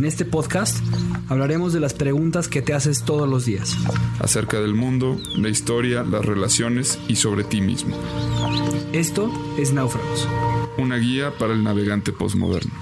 En este podcast hablaremos de las preguntas que te haces todos los días. Acerca del mundo, la historia, las relaciones y sobre ti mismo. Esto es Náufragos. Una guía para el navegante postmoderno.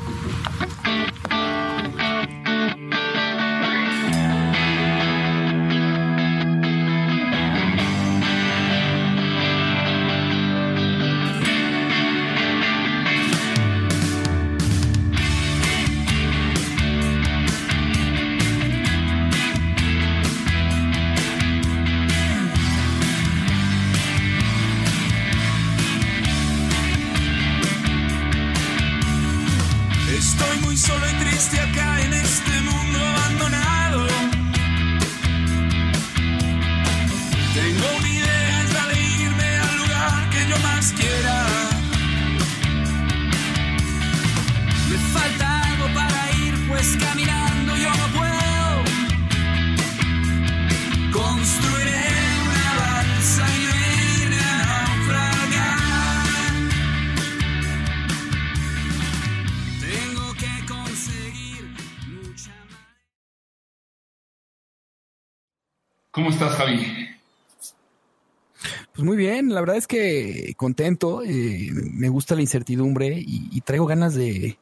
Bien, la verdad es que contento, eh, me gusta la incertidumbre y, traigo ganas de,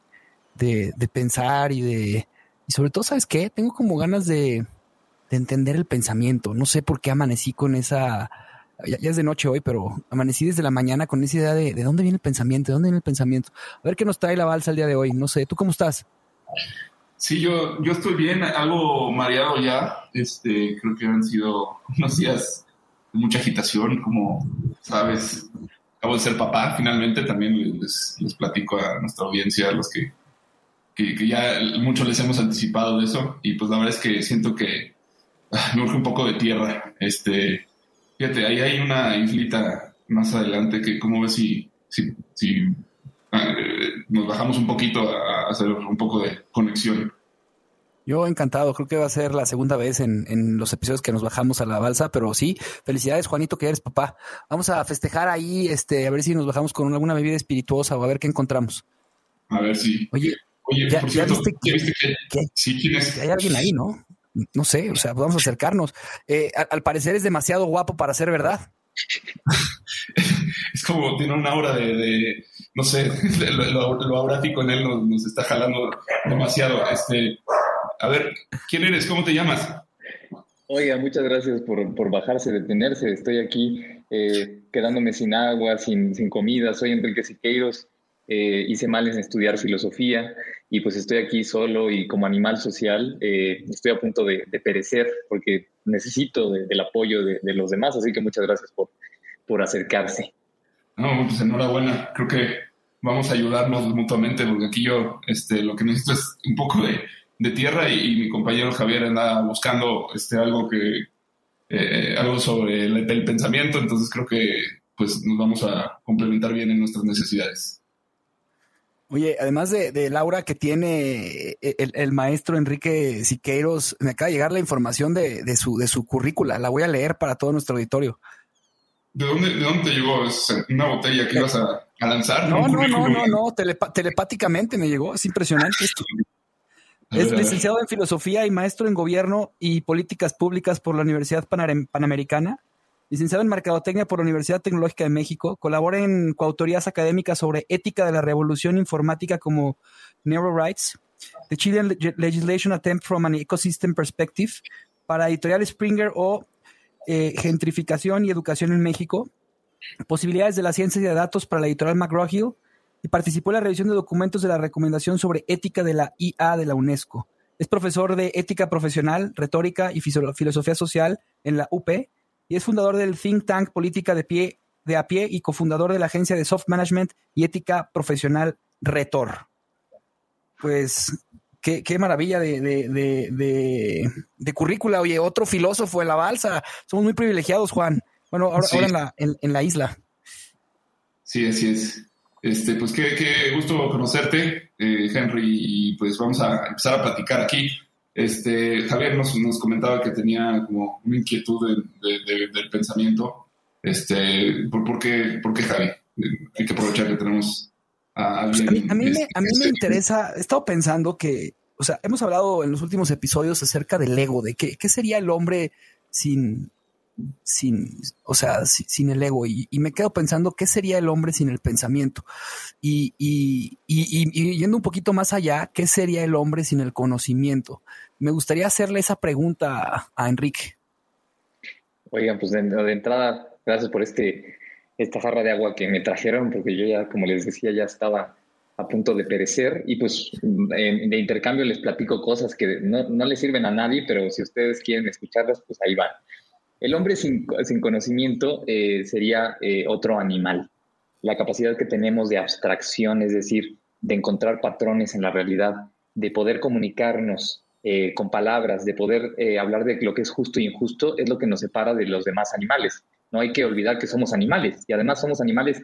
pensar y de... Y sobre todo, ¿sabes qué? Tengo como ganas de, entender el pensamiento. No sé por qué amanecí con esa... Ya, es de noche hoy, pero amanecí desde la mañana con esa idea de, de dónde viene el pensamiento, de dónde viene el pensamiento. A ver qué nos trae la balsa el día de hoy. No sé, ¿tú cómo estás? Sí, yo, yo estoy bien, algo mareado ya. Este, creo que han sido unos días de mucha agitación, como sabes. Acabo de ser papá, finalmente también les, platico a nuestra audiencia, a los que, que, ya muchos les hemos anticipado de eso. Y pues la verdad es que siento que ah, me urge un poco de tierra. Este, fíjate, ahí hay una islita más adelante que, ¿cómo ves si, si, si ah, nos bajamos un poquito a hacer un poco de conexión. Yo encantado, creo que va a ser la segunda vez en, en, los episodios que nos bajamos a la balsa, pero sí, felicidades Juanito que eres papá. Vamos a festejar ahí, este, a ver si nos bajamos con alguna bebida espirituosa o a ver qué encontramos. A ver si. Oye, Oye ya, por cierto, viste, que, sí, ¿quién es? Hay alguien ahí, ¿no? No sé, o sea, vamos a acercarnos. Eh, al, parecer es demasiado guapo para ser verdad. es como tiene una aura de no sé, lo, lo, en él nos, está jalando demasiado. Este, a ver, ¿quién eres? ¿Cómo te llamas? Oiga, muchas gracias por, por bajarse, detenerse. Estoy aquí eh, quedándome sin agua, sin, sin, comida. Soy Enrique Siqueiros. Eh, hice mal en estudiar filosofía y pues estoy aquí solo y como animal social eh, estoy a punto de, perecer porque necesito del apoyo de, de, los demás. Así que muchas gracias por, por acercarse. No, pues enhorabuena. Creo que vamos a ayudarnos mutuamente porque aquí yo este, lo que necesito es un poco de, de tierra y, mi compañero Javier anda buscando este, algo que eh, algo sobre el, pensamiento, entonces creo que pues nos vamos a complementar bien en nuestras necesidades. Oye, además de, Laura que tiene eh, el, maestro Enrique Siqueiros, me acaba de llegar la información de, de, su, de su currícula, la voy a leer para todo nuestro auditorio. ¿De dónde, ¿De dónde te llegó? ¿Es una botella que ibas a, lanzar? No, no, no, no, no, telepáticamente me llegó, es impresionante esto. Es licenciado en filosofía y maestro en gobierno y políticas públicas por la Universidad Panamericana. Licenciado en mercadotecnia por la Universidad Tecnológica de México. Colabora en coautorías académicas sobre ética de la revolución informática como Rights, The Chilean Legislation Attempt from an Ecosystem Perspective, para Editorial Springer o eh, gentrificación y educación en México, posibilidades de la ciencia de datos para la editorial McGraw-Hill y participó en la revisión de documentos de la recomendación sobre ética de la IA de la UNESCO. Es profesor de ética profesional, retórica y filosofía social en la UP y es fundador del think tank Política de Pie de a pie y cofundador de la agencia de soft management y ética profesional Retor. Pues qué, qué maravilla de, de, de, de, currícula. Oye, otro filósofo en la balsa. Somos muy privilegiados, Juan. Bueno, ahora, ahora en, la, en, en, la isla. Sí, así es. Este, pues qué, qué gusto conocerte, eh, Henry, y pues vamos a empezar a platicar aquí. Este, Javier nos, nos comentaba que tenía como una inquietud de, del pensamiento. Este, ¿por, por, qué, ¿Por qué Javi? Hay que aprovechar que tenemos a alguien. A mí, me, a mí me interesa, he estado pensando que, o sea, hemos hablado en los últimos episodios acerca del ego, de qué, qué sería el hombre sin, sin, o sea, sin, el ego. Y, y, me quedo pensando qué sería el hombre sin el pensamiento. Y, y, y, yendo un poquito más allá, qué sería el hombre sin el conocimiento. Me gustaría hacerle esa pregunta a, a Enrique. Oigan, pues de, de, entrada, gracias por este, esta jarra de agua que me trajeron, porque yo ya, como les decía, ya estaba a punto de perecer y pues de intercambio les platico cosas que no, no les sirven a nadie, pero si ustedes quieren escucharlas, pues ahí van. El hombre sin, sin conocimiento eh, sería eh, otro animal. La capacidad que tenemos de abstracción, es decir, de encontrar patrones en la realidad, de poder comunicarnos eh, con palabras, de poder hablar de lo que es justo y injusto, es lo que nos separa de los demás animales. No hay que olvidar que somos animales y además somos animales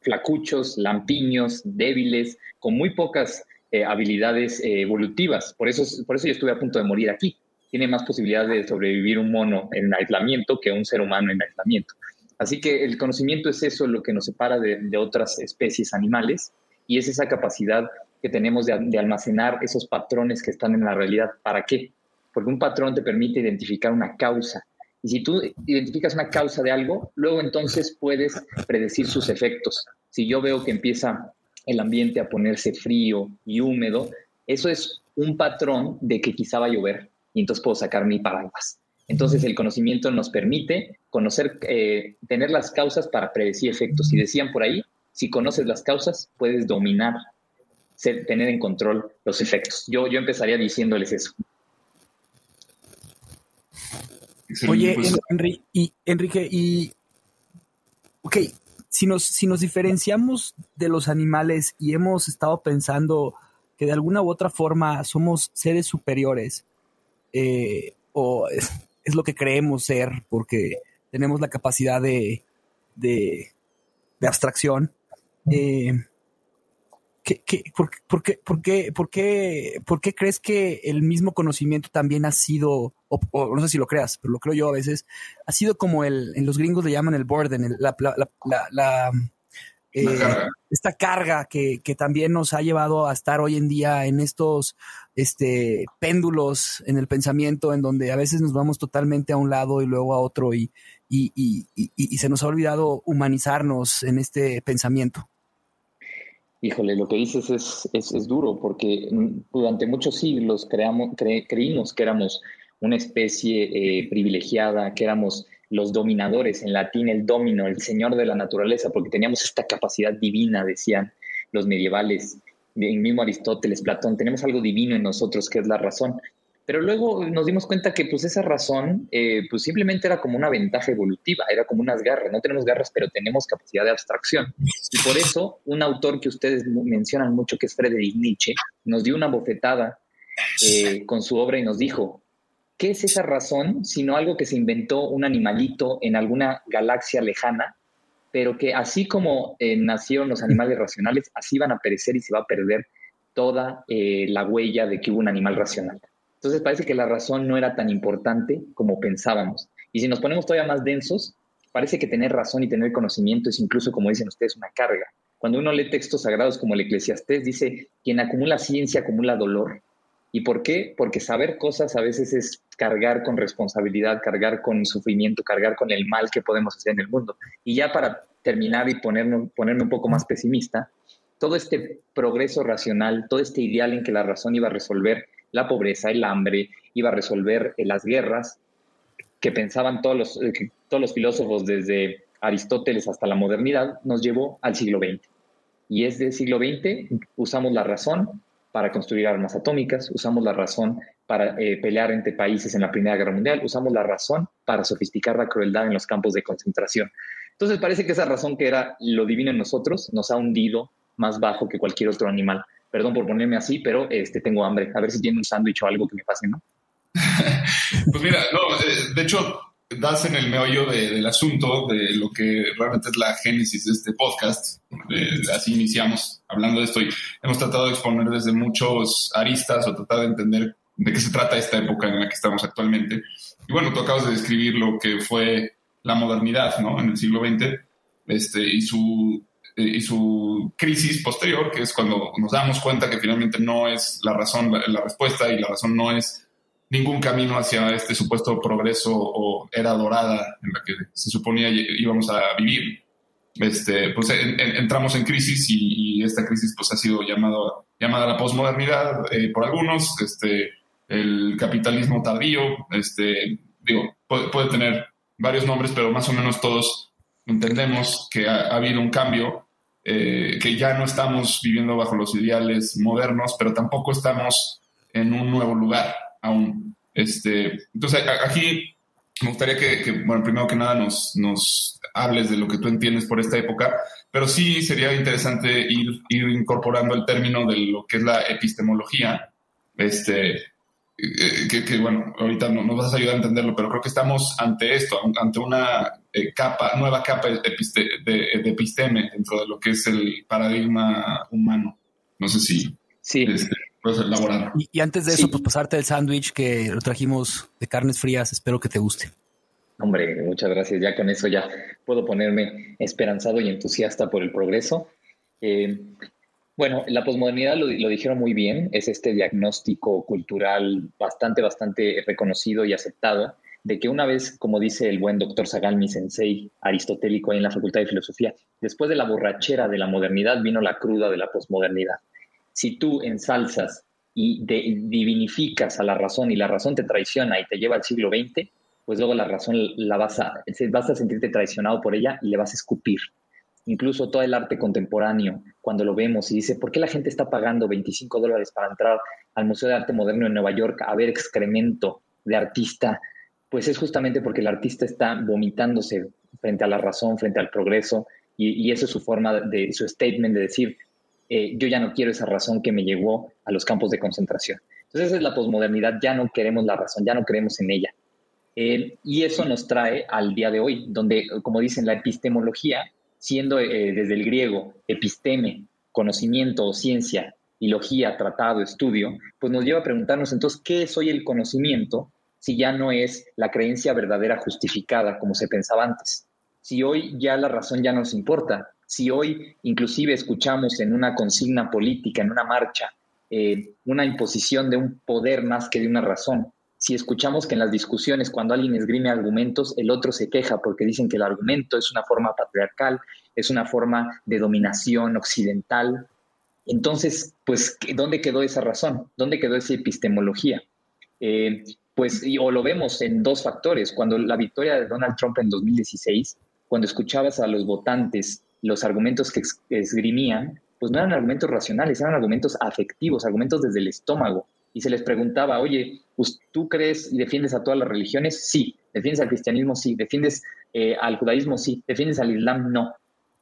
flacuchos, lampiños, débiles, con muy pocas eh, habilidades evolutivas. Por eso, por eso yo estuve a punto de morir aquí tiene más posibilidad de sobrevivir un mono en aislamiento que un ser humano en aislamiento. Así que el conocimiento es eso lo que nos separa de, otras especies animales y es esa capacidad que tenemos de, almacenar esos patrones que están en la realidad. ¿Para qué? Porque un patrón te permite identificar una causa. Y si tú identificas una causa de algo, luego entonces puedes predecir sus efectos. Si yo veo que empieza el ambiente a ponerse frío y húmedo, eso es un patrón de que quizá va a llover y entonces puedo sacar mi paraguas. Entonces el conocimiento nos permite conocer, eh, tener las causas para predecir efectos. Y decían por ahí, si conoces las causas, puedes dominar, tener en control los efectos. Yo, yo empezaría diciéndoles eso. Oye, Enrique, y, Enrique, y, ok, si nos, si nos diferenciamos de los animales y hemos estado pensando que de alguna u otra forma somos seres superiores, eh, o es, es, lo que creemos ser porque tenemos la capacidad de, de, de abstracción. Eh, ¿qué, qué, por, por, qué, por, qué, por, qué, ¿Por qué crees que el mismo conocimiento también ha sido, o, o, no sé si lo creas, pero lo creo yo a veces, ha sido como el, en los gringos le llaman el burden, el, la, la, la, la eh, carga. esta carga que, que, también nos ha llevado a estar hoy en día en estos este, péndulos en el pensamiento, en donde a veces nos vamos totalmente a un lado y luego a otro y, y, y, y se nos ha olvidado humanizarnos en este pensamiento. Híjole, lo que dices es, es, es duro porque durante muchos siglos creamos, cre, creímos que éramos una especie eh, privilegiada, que éramos los dominadores, en latín el domino, el señor de la naturaleza, porque teníamos esta capacidad divina, decían los medievales, el mismo Aristóteles, Platón, tenemos algo divino en nosotros que es la razón. Pero luego nos dimos cuenta que pues esa razón eh, pues simplemente era como una ventaja evolutiva, era como unas garras, no tenemos garras pero tenemos capacidad de abstracción. Y por eso un autor que ustedes mencionan mucho, que es Friedrich Nietzsche, nos dio una bofetada eh, con su obra y nos dijo, ¿Qué es esa razón sino algo que se inventó un animalito en alguna galaxia lejana, pero que así como eh, nacieron los animales racionales, así van a perecer y se va a perder toda la huella de que hubo un animal racional? Entonces parece que la razón no era tan importante como pensábamos. Y si nos ponemos todavía más densos, parece que tener razón y tener conocimiento es incluso, como dicen ustedes, una carga. Cuando uno lee textos sagrados como el Eclesiastés, dice, quien acumula ciencia acumula dolor. ¿Y por qué? Porque saber cosas a veces es cargar con responsabilidad, cargar con sufrimiento, cargar con el mal que podemos hacer en el mundo. Y ya para terminar y ponerme, ponerme un poco más pesimista, todo este progreso racional, todo este ideal en que la razón iba a resolver la pobreza, el hambre, iba a resolver eh, las guerras, que pensaban todos los, eh, todos los filósofos desde Aristóteles hasta la modernidad, nos llevó al siglo XX. Y es del siglo XX usamos la razón para construir armas atómicas, usamos la razón para eh, pelear entre países en la Primera Guerra Mundial, usamos la razón para sofisticar la crueldad en los campos de concentración. Entonces parece que esa razón que era lo divino en nosotros nos ha hundido más bajo que cualquier otro animal. Perdón por ponerme así, pero este, tengo hambre. A ver si tiene un sándwich o algo que me pase, ¿no? pues mira, no, eh, de hecho, das en el meollo del asunto, de lo que realmente es la génesis de este podcast. así iniciamos hablando de esto y hemos tratado de exponer desde muchos aristas o tratar de entender de qué se trata esta época en la que estamos actualmente. Y bueno, tú acabas de describir lo que fue la modernidad, ¿no? En el siglo XX este, y, su, eh, y su crisis posterior, que es cuando nos damos cuenta que finalmente no es la razón la respuesta y la razón no es ningún camino hacia este supuesto progreso o era dorada en la que se suponía íbamos a vivir. Este, pues entramos en crisis y, esta crisis pues ha sido llamado, llamada la posmodernidad eh, por algunos, este, el capitalismo tardío, este, digo, puede, tener varios nombres, pero más o menos todos entendemos que ha, habido un cambio, eh, que ya no estamos viviendo bajo los ideales modernos, pero tampoco estamos en un nuevo lugar aún. Este, entonces, aquí me gustaría que, bueno, primero que nada nos, nos hables de lo que tú entiendes por esta época, pero sí sería interesante ir, ir incorporando el término de lo que es la epistemología, este, eh, que, bueno, ahorita no, nos vas a ayudar a entenderlo, pero creo que estamos ante esto, ante una eh, capa, nueva capa de, episteme dentro de lo que es el paradigma humano. No sé si sí. Este, y, antes de eso, pues pasarte el sándwich que lo trajimos de carnes frías. Espero que te guste. Hombre, muchas gracias. Ya con eso ya puedo ponerme esperanzado y entusiasta por el progreso. Eh, bueno, la posmodernidad lo, lo, dijeron muy bien, es este diagnóstico cultural bastante, bastante reconocido y aceptado de que una vez, como dice el buen doctor Sagalmi Sensei, aristotélico en la Facultad de Filosofía, después de la borrachera de la modernidad vino la cruda de la posmodernidad si tú ensalzas y divinificas a la razón y la razón te traiciona y te lleva al siglo XX, pues luego la razón la vas a, vas a sentirte traicionado por ella y le vas a escupir. Incluso todo el arte contemporáneo, cuando lo vemos y dice, ¿por qué la gente está pagando 25 dólares para entrar al Museo de Arte Moderno en Nueva York a ver excremento de artista? Pues es justamente porque el artista está vomitándose frente a la razón, frente al progreso, y, eso es su forma de, su statement de decir, eh, yo ya no quiero esa razón que me llevó a los campos de concentración. Entonces esa es la posmodernidad, ya no queremos la razón, ya no creemos en ella. Eh, y eso nos trae al día de hoy, donde, como dicen, la epistemología, siendo eh, desde el griego episteme, conocimiento o ciencia, y tratado, estudio, pues nos lleva a preguntarnos entonces, ¿qué es hoy el conocimiento si ya no es la creencia verdadera justificada como se pensaba antes? Si hoy ya la razón ya nos importa, si hoy inclusive escuchamos en una consigna política, en una marcha, eh, una imposición de un poder más que de una razón, si escuchamos que en las discusiones cuando alguien esgrime argumentos, el otro se queja porque dicen que el argumento es una forma patriarcal, es una forma de dominación occidental, entonces, pues, ¿dónde quedó esa razón? ¿Dónde quedó esa epistemología? Eh, pues, o lo vemos en dos factores. Cuando la victoria de Donald Trump en 2016, cuando escuchabas a los votantes los argumentos que esgrimían, pues no eran argumentos racionales, eran argumentos afectivos, argumentos desde el estómago. Y se les preguntaba, oye, pues, ¿tú crees y defiendes a todas las religiones? Sí. ¿Defiendes al cristianismo? Sí. ¿Defiendes eh, al judaísmo? Sí. ¿Defiendes al islam? No.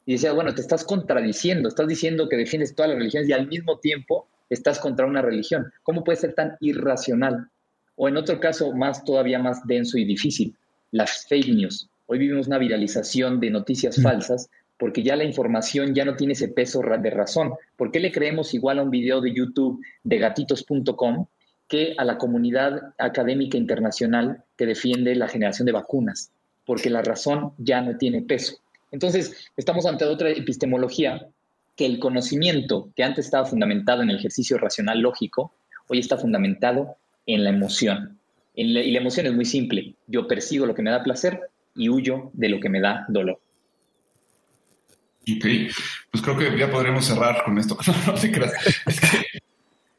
Y decía, bueno, te estás contradiciendo, estás diciendo que defiendes todas las religiones y al mismo tiempo estás contra una religión. ¿Cómo puede ser tan irracional? O en otro caso, más todavía más denso y difícil, las fake news. Hoy vivimos una viralización de noticias mm. falsas porque ya la información ya no tiene ese peso de razón. ¿Por qué le creemos igual a un video de YouTube de gatitos.com que a la comunidad académica internacional que defiende la generación de vacunas? Porque la razón ya no tiene peso. Entonces, estamos ante otra epistemología que el conocimiento que antes estaba fundamentado en el ejercicio racional lógico, hoy está fundamentado en la emoción. y la emoción es muy simple. Yo persigo lo que me da placer y huyo de lo que me da dolor. Ok, pues creo que ya podremos cerrar con esto. No, te creas. Es que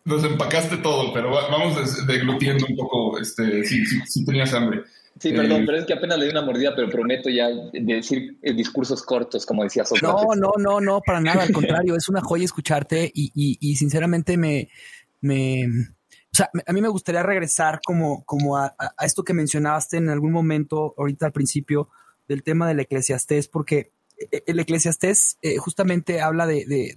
nos empacaste todo, pero vamos deglutiendo un poco. Este, si, tenías hambre. Sí, perdón, eh, pero es que apenas le di una mordida, pero prometo ya decir eh, discursos cortos, como decía Sócrates. No, no, no, no, para nada, al contrario, es una joya escucharte y, y, sinceramente me, me, o sea, a mí me gustaría regresar como, como a, a, esto que mencionaste en algún momento, ahorita al principio, del tema del eclesiastés, porque el Eclesiastés eh, justamente habla de, de,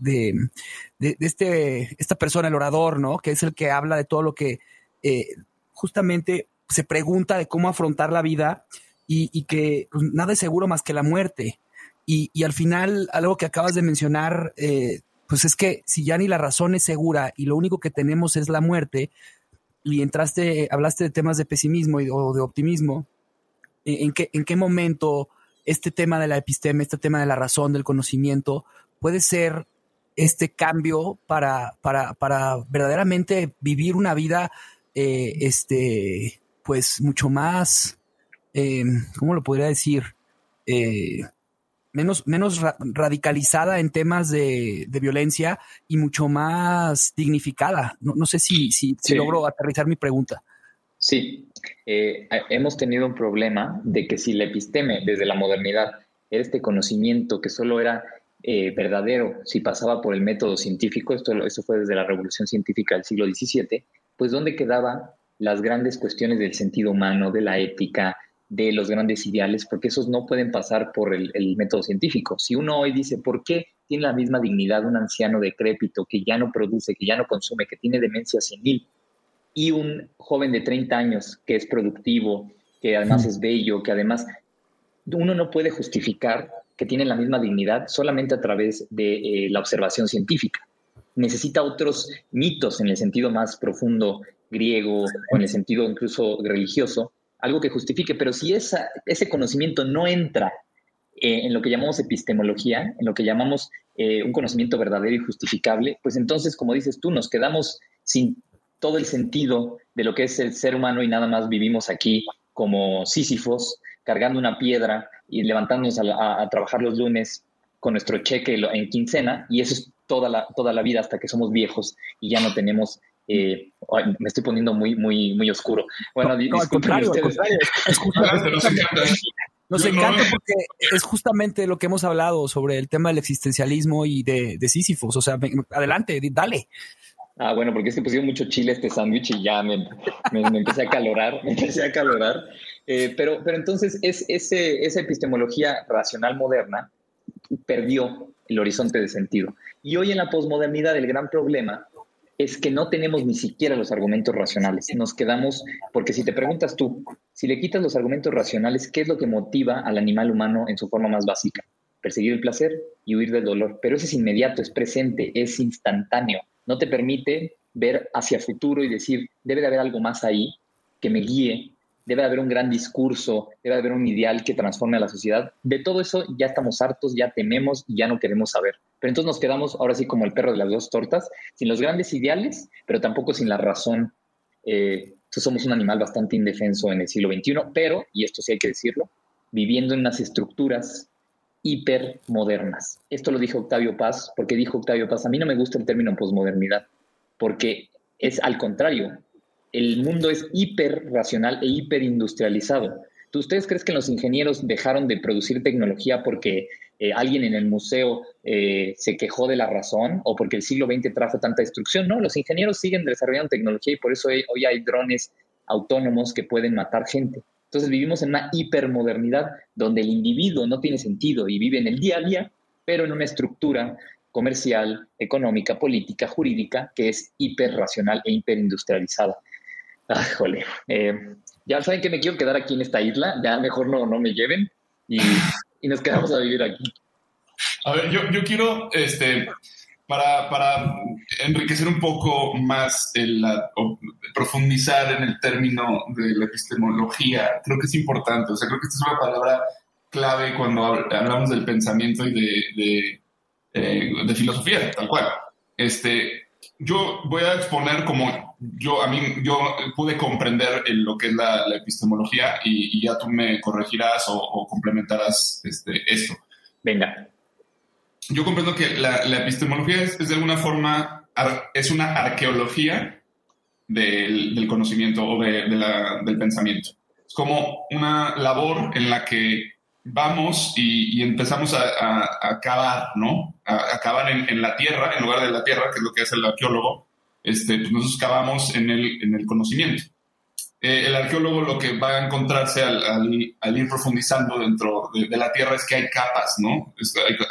de, este, esta persona, el orador, ¿no? Que es el que habla de todo lo que eh, justamente se pregunta de cómo afrontar la vida y, que pues, nada es seguro más que la muerte. Y, y al final, algo que acabas de mencionar, eh, pues es que si ya ni la razón es segura y lo único que tenemos es la muerte, y entraste, hablaste de temas de pesimismo y, o de optimismo, ¿en qué, en qué momento este tema de la episteme, este tema de la razón, del conocimiento, puede ser este cambio para, para, para verdaderamente vivir una vida, eh, este, pues mucho más, eh, ¿cómo lo podría decir? Eh, menos, menos radicalizada en temas de, violencia y mucho más dignificada. No, sé si, si, si logro aterrizar mi pregunta. Sí, eh, hemos tenido un problema de que si la episteme desde la modernidad era este conocimiento que solo era eh, verdadero si pasaba por el método científico, esto, eso fue desde la revolución científica del siglo XVII, pues ¿dónde quedaban las grandes cuestiones del sentido humano, de la ética, de los grandes ideales? Porque esos no pueden pasar por el, el método científico. Si uno hoy dice, ¿por qué tiene la misma dignidad un anciano decrépito que ya no produce, que ya no consume, que tiene demencia senil? Y un joven de 30 años que es productivo, que además es bello, que además uno no puede justificar que tiene la misma dignidad solamente a través de eh, la observación científica. Necesita otros mitos en el sentido más profundo griego o en el sentido incluso religioso, algo que justifique, pero si esa, ese conocimiento no entra eh, en lo que llamamos epistemología, en lo que llamamos eh, un conocimiento verdadero y justificable, pues entonces, como dices tú, nos quedamos sin todo el sentido de lo que es el ser humano y nada más vivimos aquí como sísifos, cargando una piedra y levantándonos a, trabajar los lunes con nuestro cheque en quincena y eso es toda la, toda la vida hasta que somos viejos y ya no tenemos eh, me estoy poniendo muy, muy, muy oscuro. Bueno, no, al contrario, Nos encanta porque es justamente lo que hemos hablado sobre el tema del existencialismo y de, de Sísifos. O sea, adelante, dale. Ah, bueno, porque es que pusieron mucho chile este sándwich y ya me, empecé a calorar, me empecé a calorar. Eh, pero, pero entonces es, ese, esa epistemología racional moderna perdió el horizonte de sentido. Y hoy en la posmodernidad el gran problema es que no tenemos ni siquiera los argumentos racionales. Nos quedamos, porque si te preguntas tú, si le quitas los argumentos racionales, ¿qué es lo que motiva al animal humano en su forma más básica? Perseguir el placer y huir del dolor. Pero eso es inmediato, es presente, es instantáneo no te permite ver hacia el futuro y decir, debe de haber algo más ahí que me guíe, debe de haber un gran discurso, debe de haber un ideal que transforme a la sociedad. De todo eso ya estamos hartos, ya tememos y ya no queremos saber. Pero entonces nos quedamos ahora sí como el perro de las dos tortas, sin los grandes ideales, pero tampoco sin la razón. Eh, somos un animal bastante indefenso en el siglo XXI, pero, y esto sí hay que decirlo, viviendo en unas estructuras hipermodernas. Esto lo dijo Octavio Paz, porque dijo Octavio Paz, a mí no me gusta el término posmodernidad, porque es al contrario, el mundo es hiperracional e hiperindustrializado. ¿Tú ustedes crees que los ingenieros dejaron de producir tecnología porque eh, alguien en el museo eh, se quejó de la razón o porque el siglo XX trajo tanta destrucción? No, los ingenieros siguen desarrollando tecnología y por eso hoy hay drones autónomos que pueden matar gente. Entonces vivimos en una hipermodernidad donde el individuo no tiene sentido y vive en el día a día, pero en una estructura comercial, económica, política, jurídica, que es hiperracional e hiperindustrializada. Ah, jole. Eh, ya saben que me quiero quedar aquí en esta isla, ya mejor no, no me lleven y, nos quedamos a vivir aquí. A ver, yo, yo quiero este, para, enriquecer un poco más, el, profundizar en el término de la epistemología, creo que es importante. O sea, creo que esta es una palabra clave cuando hablamos del pensamiento y de, de, eh, de filosofía, tal cual. Este, yo voy a exponer como yo, a mí, yo pude comprender lo que es la, epistemología y, ya tú me corregirás o, o complementarás este, esto. Venga yo comprendo que la, epistemología es, de alguna forma, es una arqueología del, conocimiento o del pensamiento. Es como una labor en la que vamos y, empezamos a, a, cavar, ¿no? A, cavar en, la tierra, en lugar de la tierra, que es lo que hace el arqueólogo. Este, pues nosotros cavamos en el, en el conocimiento. Eh, el arqueólogo lo que va a encontrarse al, ir profundizando dentro de, la Tierra es que hay capas, ¿no?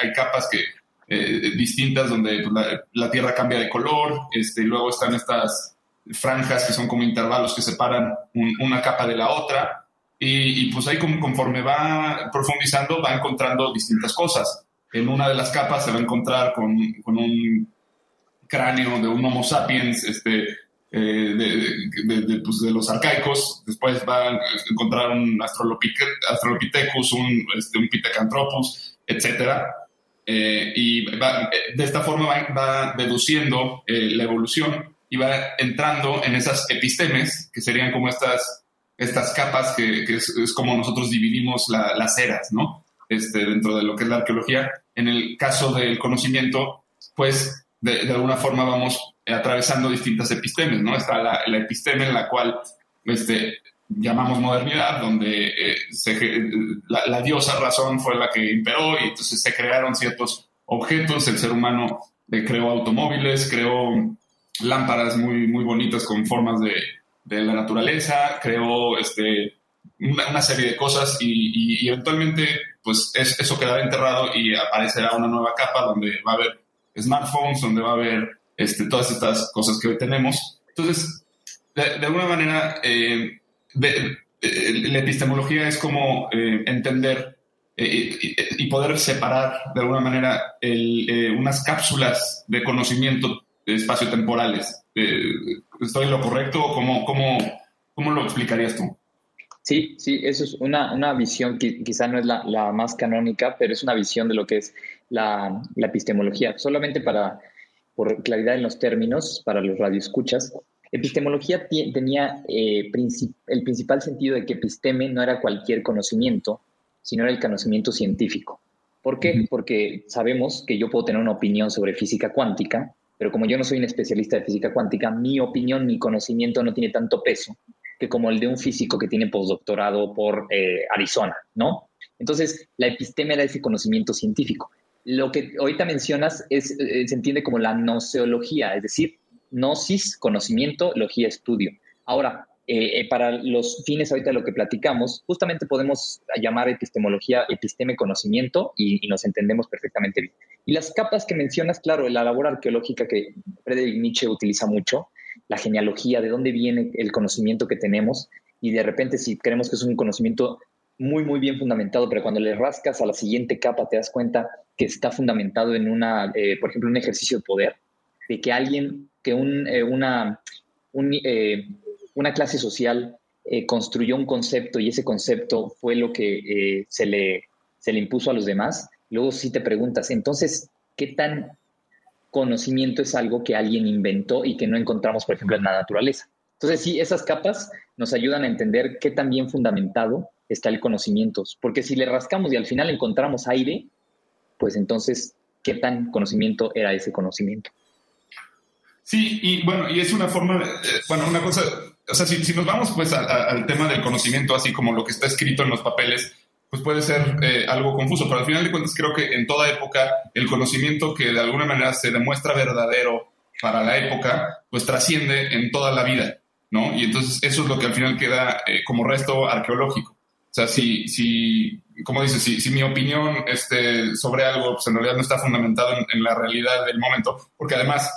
hay, capas que, eh, distintas donde pues, la, Tierra cambia de color, este, y luego están estas franjas que son como intervalos que separan una capa de la otra, y, pues ahí conforme va profundizando va encontrando distintas cosas. En una de las capas se va a encontrar con, con un cráneo de un Homo sapiens, este, eh, de, pues, de, los arcaicos, después va a encontrar un Australopithecus, un, este, un Pithecanthropus, etc. Eh, y de esta forma va, deduciendo eh, la evolución y va entrando en esas epistemes, que serían como estas, estas capas que, es, como nosotros dividimos las eras, ¿no? Este, dentro de lo que es la arqueología. En el caso del conocimiento, pues de alguna forma vamos atravesando distintas epistemes, ¿no? Está la, episteme en la cual este, llamamos modernidad, donde eh, la, diosa razón fue la que imperó y entonces se crearon ciertos objetos, el ser humano eh, creó automóviles, creó lámparas muy, muy bonitas con formas de, la naturaleza, creó este, una, serie de cosas y, eventualmente pues eso quedará enterrado y aparecerá una nueva capa donde va a haber smartphones, donde va a haber este, todas estas cosas que hoy tenemos. Entonces, de, alguna manera, eh, la epistemología es como eh, entender eh, y, poder separar de alguna manera unas cápsulas de conocimiento espacio-temporales. ¿Estoy en lo correcto o cómo, cómo, cómo lo explicarías tú? Sí, sí, eso es una, una visión que quizá no es la, la, más canónica, pero es una visión de lo que es la, la epistemología. Solamente para por claridad en los términos para los radioescuchas, epistemología tenía eh, el principal sentido de que episteme no era cualquier conocimiento, sino era el conocimiento científico. ¿Por qué? Porque sabemos que yo puedo tener una opinión sobre física cuántica, pero como yo no soy un especialista de física cuántica, mi opinión, mi conocimiento no tiene tanto peso que como el de un físico que tiene postdoctorado por eh, Arizona, ¿no? Entonces, la episteme era ese conocimiento científico lo que ahorita mencionas es, eh, se entiende como la noceología, es decir, gnosis, conocimiento, logía, estudio. Ahora, eh, eh, para los fines ahorita de lo que platicamos, justamente podemos llamar epistemología episteme conocimiento y, nos entendemos perfectamente bien. Y las capas que mencionas, claro, la labor arqueológica que Friedrich Nietzsche utiliza mucho, la genealogía, de dónde viene el conocimiento que tenemos, y de repente si creemos que es un conocimiento muy, muy bien fundamentado, pero cuando le rascas a la siguiente capa te das cuenta que está fundamentado en una, eh, por ejemplo, un ejercicio de poder, de que alguien, que un, eh, una, eh, una clase social construyó un concepto y ese concepto fue lo que se, le, se le impuso a los demás, luego sí te preguntas, entonces, ¿qué tan conocimiento es algo que alguien inventó y que no encontramos, por ejemplo, en la naturaleza? Entonces, sí, esas capas nos ayudan a entender qué tan bien fundamentado está el conocimiento, porque si le rascamos y al final encontramos aire, pues entonces, ¿qué tan conocimiento era ese conocimiento? Sí, y bueno, y es una forma, eh, bueno, una cosa, o sea, si, nos vamos pues al tema del conocimiento, así como lo que está escrito en los papeles, pues puede ser eh, algo confuso, pero al final de cuentas creo que en toda época el conocimiento que de alguna manera se demuestra verdadero para la época, pues trasciende en toda la vida, ¿no? Y entonces eso es lo que al final queda eh, como resto arqueológico. O sea, si, si como dices, si, si, mi opinión este, sobre algo pues en realidad no está fundamentado en, la realidad del momento, porque además,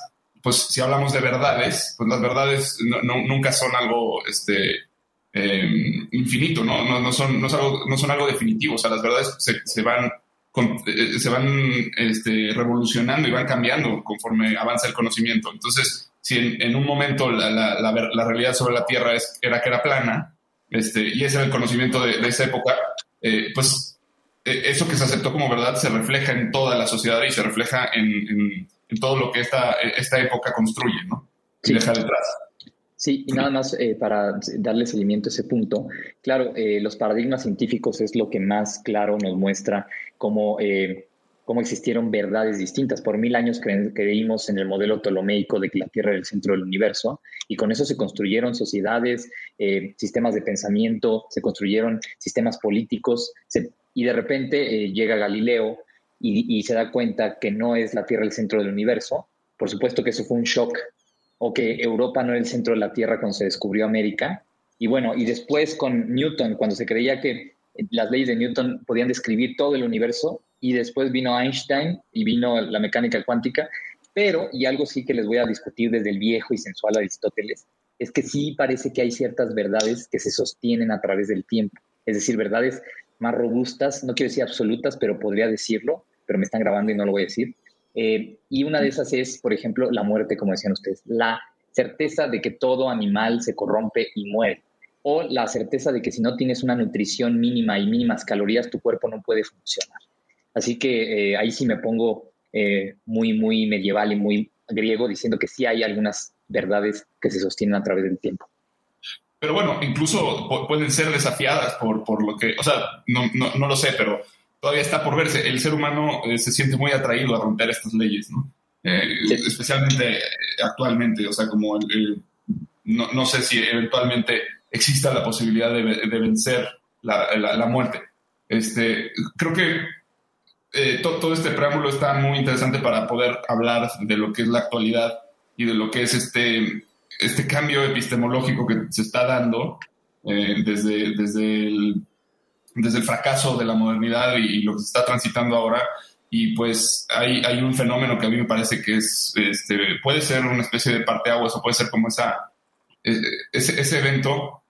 pues si hablamos de verdades, pues las verdades nunca son algo este, em, infinito, ¿no? No, no, son, no, algo, no son algo definitivo, o sea, las verdades se, se van, eh, se van este, revolucionando y van cambiando conforme avanza el conocimiento. Entonces, si en, en un momento la, la, la, realidad sobre la Tierra es, era que era plana, este, y ese era el conocimiento de, esa época, eh, pues eh, eso que se aceptó como verdad se refleja en toda la sociedad y se refleja en, todo lo que esta, esta época construye, ¿no? Sí. deja detrás. Sí, y nada más eh, para darle seguimiento a ese punto. Claro, los paradigmas científicos es lo que más claro nos muestra cómo cómo existieron verdades distintas. Por mil años creímos en el modelo ptolomeico de que la Tierra era el centro del universo y con eso se construyeron sociedades, eh, sistemas de pensamiento, se construyeron sistemas políticos y de repente eh, llega Galileo y, se da cuenta que no es la Tierra el centro del universo. Por supuesto que eso fue un shock o que Europa no era el centro de la Tierra cuando se descubrió América Y bueno, y después con Newton, cuando se creía que las leyes de Newton podían describir todo el universo, y después vino Einstein y vino la mecánica cuántica, pero, y algo sí que les voy a discutir desde el viejo y sensual Aristóteles, es que sí parece que hay ciertas verdades que se sostienen a través del tiempo, es decir, verdades más robustas, no quiero decir absolutas, pero podría decirlo, pero me están grabando y no lo voy a decir. Eh, y una de esas es, por ejemplo, la muerte, como decían ustedes, la certeza de que todo animal se corrompe y muere, o la certeza de que si no tienes una nutrición mínima y mínimas calorías, tu cuerpo no puede funcionar. Así que eh, ahí sí me pongo eh, muy, muy medieval y muy griego, diciendo que sí hay algunas verdades que se sostienen a través del tiempo. Pero bueno, incluso pueden ser desafiadas por, por lo que, o sea, no, no, no, lo sé, pero todavía está por verse. El ser humano eh, se siente muy atraído a romper estas leyes, ¿no? Especialmente actualmente, o sea, como no, no, sé si eventualmente exista la posibilidad de, vencer la, muerte. Este, creo que eh, todo este preámbulo está muy interesante para poder hablar de lo que es la actualidad y de lo que es este, este cambio epistemológico que se está dando eh, desde, desde, el, desde el fracaso de la modernidad y, lo que se está transitando ahora. Y pues hay, hay un fenómeno que a mí me parece que es, este, puede ser una especie de parteaguas o puede ser como esa, ese, ese evento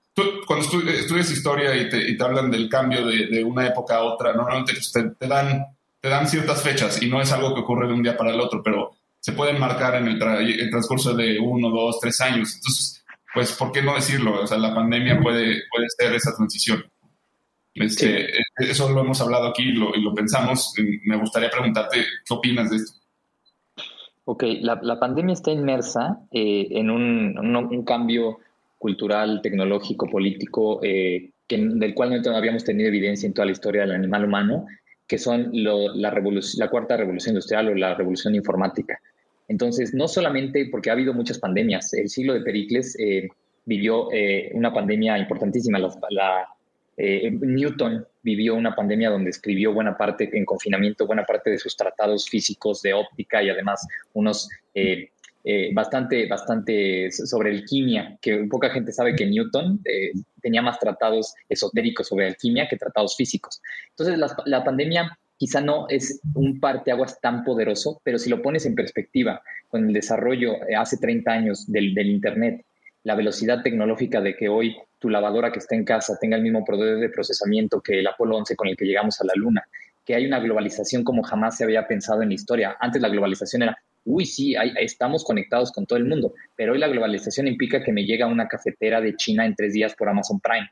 cuando estudias historia y te, y te, hablan del cambio de, de, una época a otra, normalmente pues, te, te, dan te dan ciertas fechas y no es algo que ocurre de un día para el otro, pero se pueden marcar en el, transcurso de uno, dos, tres años. Entonces, pues, ¿por qué no decirlo? O sea, la pandemia puede, puede ser esa transición. Este, Eso lo hemos hablado aquí y lo, y lo, pensamos. Me gustaría preguntarte, ¿qué opinas de esto? Ok, la, pandemia está inmersa eh, en un, cambio cultural, tecnológico, político, eh, del cual no habíamos tenido evidencia en toda la historia del animal humano que son la, la cuarta revolución industrial o la revolución informática. Entonces, no solamente porque ha habido muchas pandemias, el siglo de Pericles eh, vivió eh, una pandemia importantísima. La, Newton vivió una pandemia donde escribió buena parte en confinamiento, buena parte de sus tratados físicos de óptica y además unos eh, bastante, bastante sobre alquimia, que poca gente sabe que Newton eh, tenía más tratados esotéricos sobre alquimia que tratados físicos. Entonces, la, la pandemia quizá no es un parteaguas tan poderoso, pero si lo pones en perspectiva con el desarrollo eh, hace 30 años del, del, Internet, la velocidad tecnológica de que hoy tu lavadora que está en casa tenga el mismo poder de procesamiento que el Apolo 11 con el que llegamos a la Luna, que hay una globalización como jamás se había pensado en la historia. Antes la globalización era uy, sí, estamos conectados con todo el mundo, pero hoy la globalización implica que me llega una cafetera de China en tres días por Amazon Prime.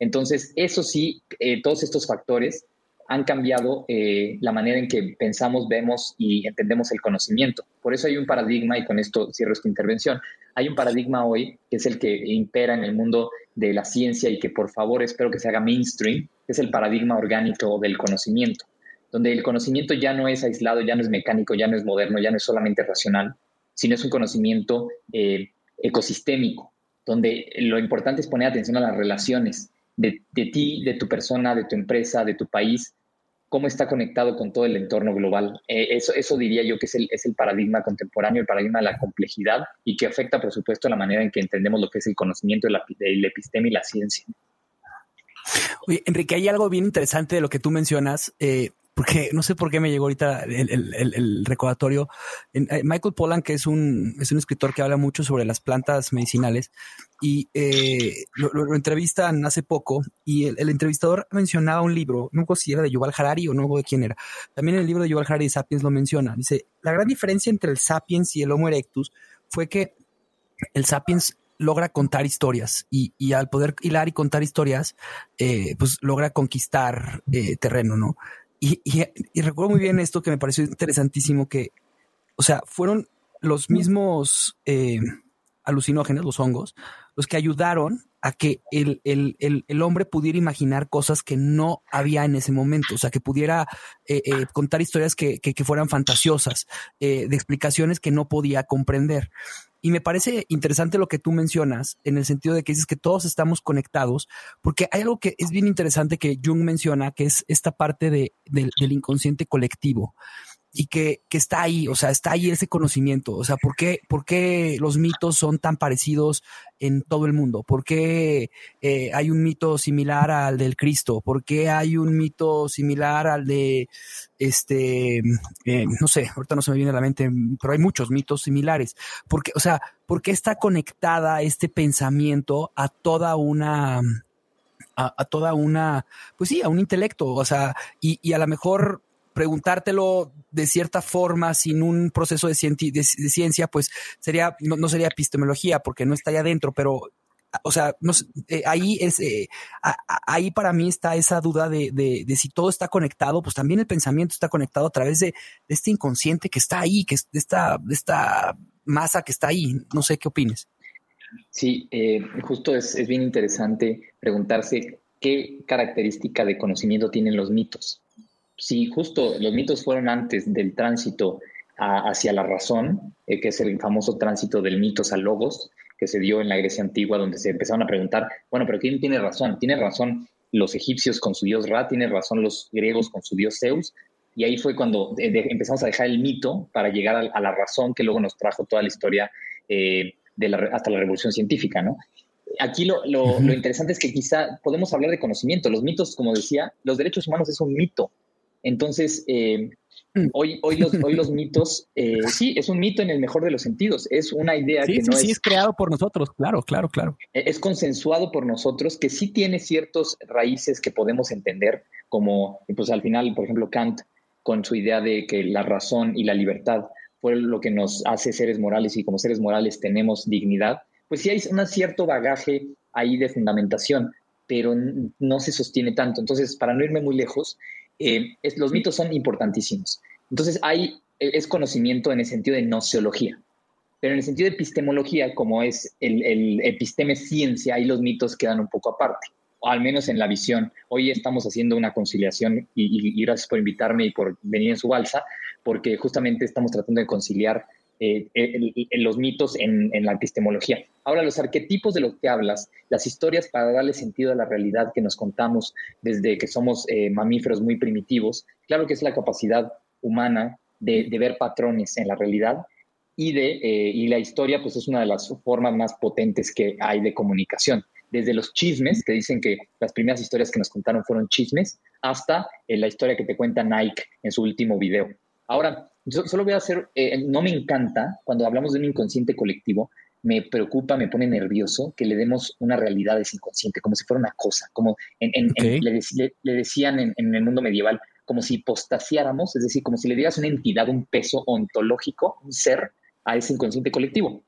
Entonces, eso sí, eh, todos estos factores han cambiado eh, la manera en que pensamos, vemos y entendemos el conocimiento. Por eso hay un paradigma, y con esto cierro esta intervención, hay un paradigma hoy que es el que impera en el mundo de la ciencia y que por favor espero que se haga mainstream, que es el paradigma orgánico del conocimiento donde el conocimiento ya no es aislado, ya no es mecánico, ya no es moderno, ya no es solamente racional, sino es un conocimiento eh, ecosistémico, donde lo importante es poner atención a las relaciones de, ti, de tu persona, de tu empresa, de tu país, cómo está conectado con todo el entorno global. Eh, eso, eso diría yo que es el, es el paradigma contemporáneo, el paradigma de la complejidad y que afecta, por supuesto, la manera en que entendemos lo que es el conocimiento, el, el epistema y la ciencia. Oye, Enrique, hay algo bien interesante de lo que tú mencionas. Eh, porque no sé por qué me llegó ahorita el, recordatorio. Eh, Michael Pollan, que es un, es un escritor que habla mucho sobre las plantas medicinales, y eh, lo, entrevistan hace poco, y el, entrevistador mencionaba un libro, no sé si era de Yuval Harari o no de quién era. También el libro de Yuval Harari, Sapiens, lo menciona. Dice, la gran diferencia entre el Sapiens y el Homo erectus fue que el Sapiens logra contar historias y, al poder hilar y contar historias, eh, pues logra conquistar terreno, ¿no? Y, recuerdo muy bien esto que me pareció interesantísimo, que, o sea, fueron los mismos eh, alucinógenos, los hongos, los que ayudaron a que el, el, el, hombre pudiera imaginar cosas que no había en ese momento, o sea, que pudiera eh, eh, contar historias que, que, fueran fantasiosas, de explicaciones que no podía comprender. Y me parece interesante lo que tú mencionas en el sentido de que dices que todos estamos conectados, porque hay algo que es bien interesante que Jung menciona, que es esta parte de, del inconsciente colectivo. Y que, que, está ahí, o sea, está ahí ese conocimiento. O sea, ¿por qué, por qué los mitos son tan parecidos en todo el mundo? ¿Por qué eh, hay un mito similar al del Cristo? ¿Por qué hay un mito similar al de, este, eh, no sé, ahorita no se me viene a la mente, pero hay muchos mitos similares. Porque, o sea, ¿por qué está conectada este pensamiento a toda una... A, toda una, pues sí, a un intelecto, o sea, y a lo mejor preguntártelo de cierta forma sin un proceso de, ciencia, pues sería, no, sería epistemología porque no estaría dentro, pero o sea, no, eh, ahí es, eh, ahí para mí está esa duda de, de, si todo está conectado, pues también el pensamiento está conectado a través de, este inconsciente que está ahí, que es esta, esta masa que está ahí. No sé qué opines. Sí, eh, justo es, es bien interesante preguntarse qué característica de conocimiento tienen los mitos si justo los mitos fueron antes del tránsito hacia la razón, eh, que es el famoso tránsito del mitos a logos, que se dio en la Grecia antigua, donde se empezaron a preguntar, bueno, pero ¿quién tiene razón? ¿Tiene razón los egipcios con su dios Ra? ¿Tiene razón los griegos con su dios Zeus? Y ahí fue cuando eh, empezamos a dejar el mito para llegar a, la razón que luego nos trajo toda la historia eh, de la, hasta la revolución científica, ¿no? Aquí lo, lo, lo interesante es que quizá podemos hablar de conocimiento. Los mitos, como decía, los derechos humanos es un mito. Entonces, eh, mm. hoy, hoy, los, hoy los mitos, eh, sí, es un mito en el mejor de los sentidos, es una idea que no es... Sí, es creado por nosotros, claro, claro, claro. E, es consensuado por nosotros, que sí tiene ciertos raíces que podemos entender, como, pues al final, por ejemplo, Kant, con su idea de que la razón y la libertad fue lo que nos hace seres morales y como seres morales tenemos dignidad, pues sí hay un cierto bagaje ahí de fundamentación, pero no se sostiene tanto. Entonces, para no irme muy lejos, eh, los mitos son importantísimos. Entonces, hay, es conocimiento en el sentido de nociología. Pero en el sentido de epistemología, como es el, el episteme ciencia, ahí los mitos quedan un poco aparte, o al menos en la visión. Hoy estamos haciendo una conciliación y, y gracias por invitarme y por venir en su balsa, porque justamente estamos tratando de conciliar eh, los mitos en, la epistemología. Ahora, los arquetipos de los que hablas, las historias para darle sentido a la realidad que nos contamos desde que somos eh, mamíferos muy primitivos, claro que es la capacidad humana de, ver patrones en la realidad y, de, eh, y la historia pues es una de las formas más potentes que hay de comunicación. Desde los chismes, que dicen que las primeras historias que nos contaron fueron chismes, hasta la historia que te cuenta Nike en su último video. Ahora, solo voy a hacer, eh, no me encanta, cuando hablamos de un inconsciente colectivo, me preocupa, me pone nervioso que le demos una realidad a ese inconsciente, como si fuera una cosa, como le, decían en, el mundo medieval, como si postasiáramos, es decir, como si le dieras una entidad, un peso ontológico, un ser a ese inconsciente colectivo.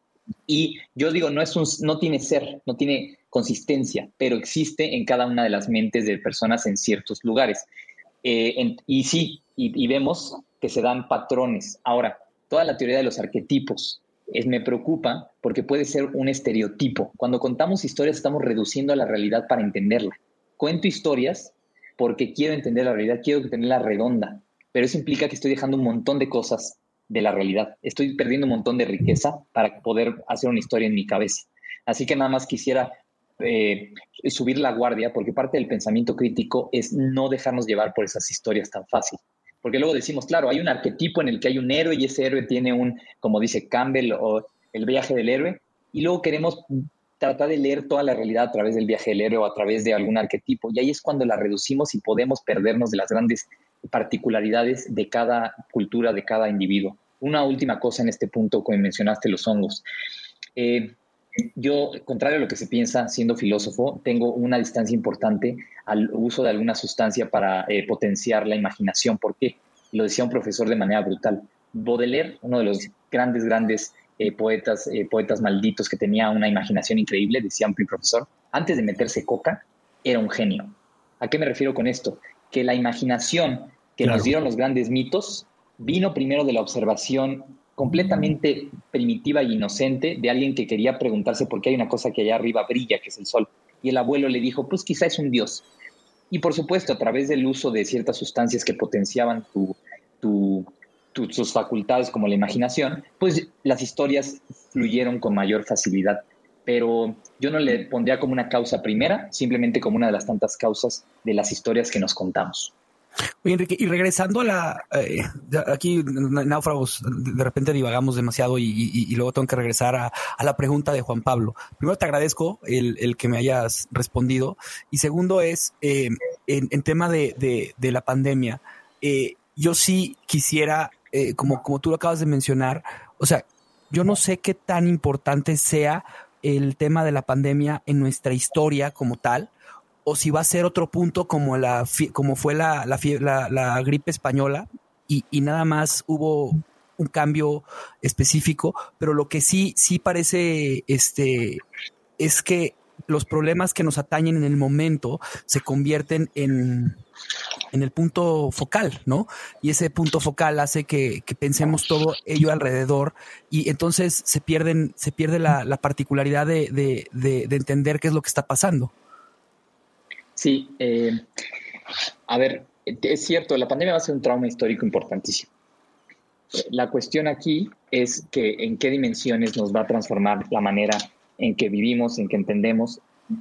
Y yo digo, no, es un, no tiene ser, no tiene consistencia, pero existe en cada una de las mentes de personas en ciertos lugares. Eh, y sí, y, vemos que se dan patrones. Ahora, toda la teoría de los arquetipos es, me preocupa porque puede ser un estereotipo. Cuando contamos historias estamos reduciendo a la realidad para entenderla. Cuento historias porque quiero entender la realidad, quiero tenerla redonda, pero eso implica que estoy dejando un montón de cosas de la realidad. Estoy perdiendo un montón de riqueza para poder hacer una historia en mi cabeza. Así que nada más quisiera eh, subir la guardia, porque parte del pensamiento crítico es no dejarnos llevar por esas historias tan fácil. Porque luego decimos, claro, hay un arquetipo en el que hay un héroe y ese héroe tiene un, como dice Campbell, o el viaje del héroe, y luego queremos tratar de leer toda la realidad a través del viaje del héroe o a través de algún arquetipo, y ahí es cuando la reducimos y podemos perdernos de las grandes particularidades de cada cultura, de cada individuo. Una última cosa en este punto, como mencionaste los hongos. Eh, yo, contrario a lo que se piensa siendo filósofo, tengo una distancia importante al uso de alguna sustancia para eh, potenciar la imaginación. ¿Por qué? Lo decía un profesor de manera brutal. Baudelaire, uno de los grandes, grandes eh, poetas, eh, poetas malditos que tenía una imaginación increíble, decía un profesor, antes de meterse coca, era un genio. ¿A qué me refiero con esto? Que la imaginación que nos dieron los grandes mitos vino primero de la observación completamente primitiva e inocente de alguien que quería preguntarse por qué hay una cosa que allá arriba brilla, que es el sol. Y el abuelo le dijo, pues quizá es un dios. Y por supuesto, a través del uso de ciertas sustancias que potenciaban tu, sus facultades como la imaginación, pues las historias fluyeron con mayor facilidad. Pero yo no le pondría como una causa primera, simplemente como una de las tantas causas de las historias que nos contamos. Oye, Enrique, y regresando a la. Eh, aquí, náufragos, de repente divagamos demasiado y, luego tengo que regresar a, la pregunta de Juan Pablo. Primero, te agradezco el, que me hayas respondido. Y segundo, es eh, en, tema de, la pandemia. Eh, yo sí quisiera, como, como tú lo acabas de mencionar, o sea, yo no sé qué tan importante sea el tema de la pandemia en nuestra historia como tal o si va a ser otro punto como, la, como fue la, la, gripe española y, nada más hubo un cambio específico, pero lo que sí, sí parece este, es que los problemas que nos atañen en el momento se convierten en, en el punto focal, ¿no? Y ese punto focal hace que, pensemos todo ello alrededor y entonces se pierden, se pierde la, particularidad de, de entender qué es lo que está pasando. Sí, eh, a ver, es cierto, la pandemia va a ser un trauma histórico importantísimo. La cuestión aquí es que en qué dimensiones nos va a transformar la manera en que vivimos, en que entendemos.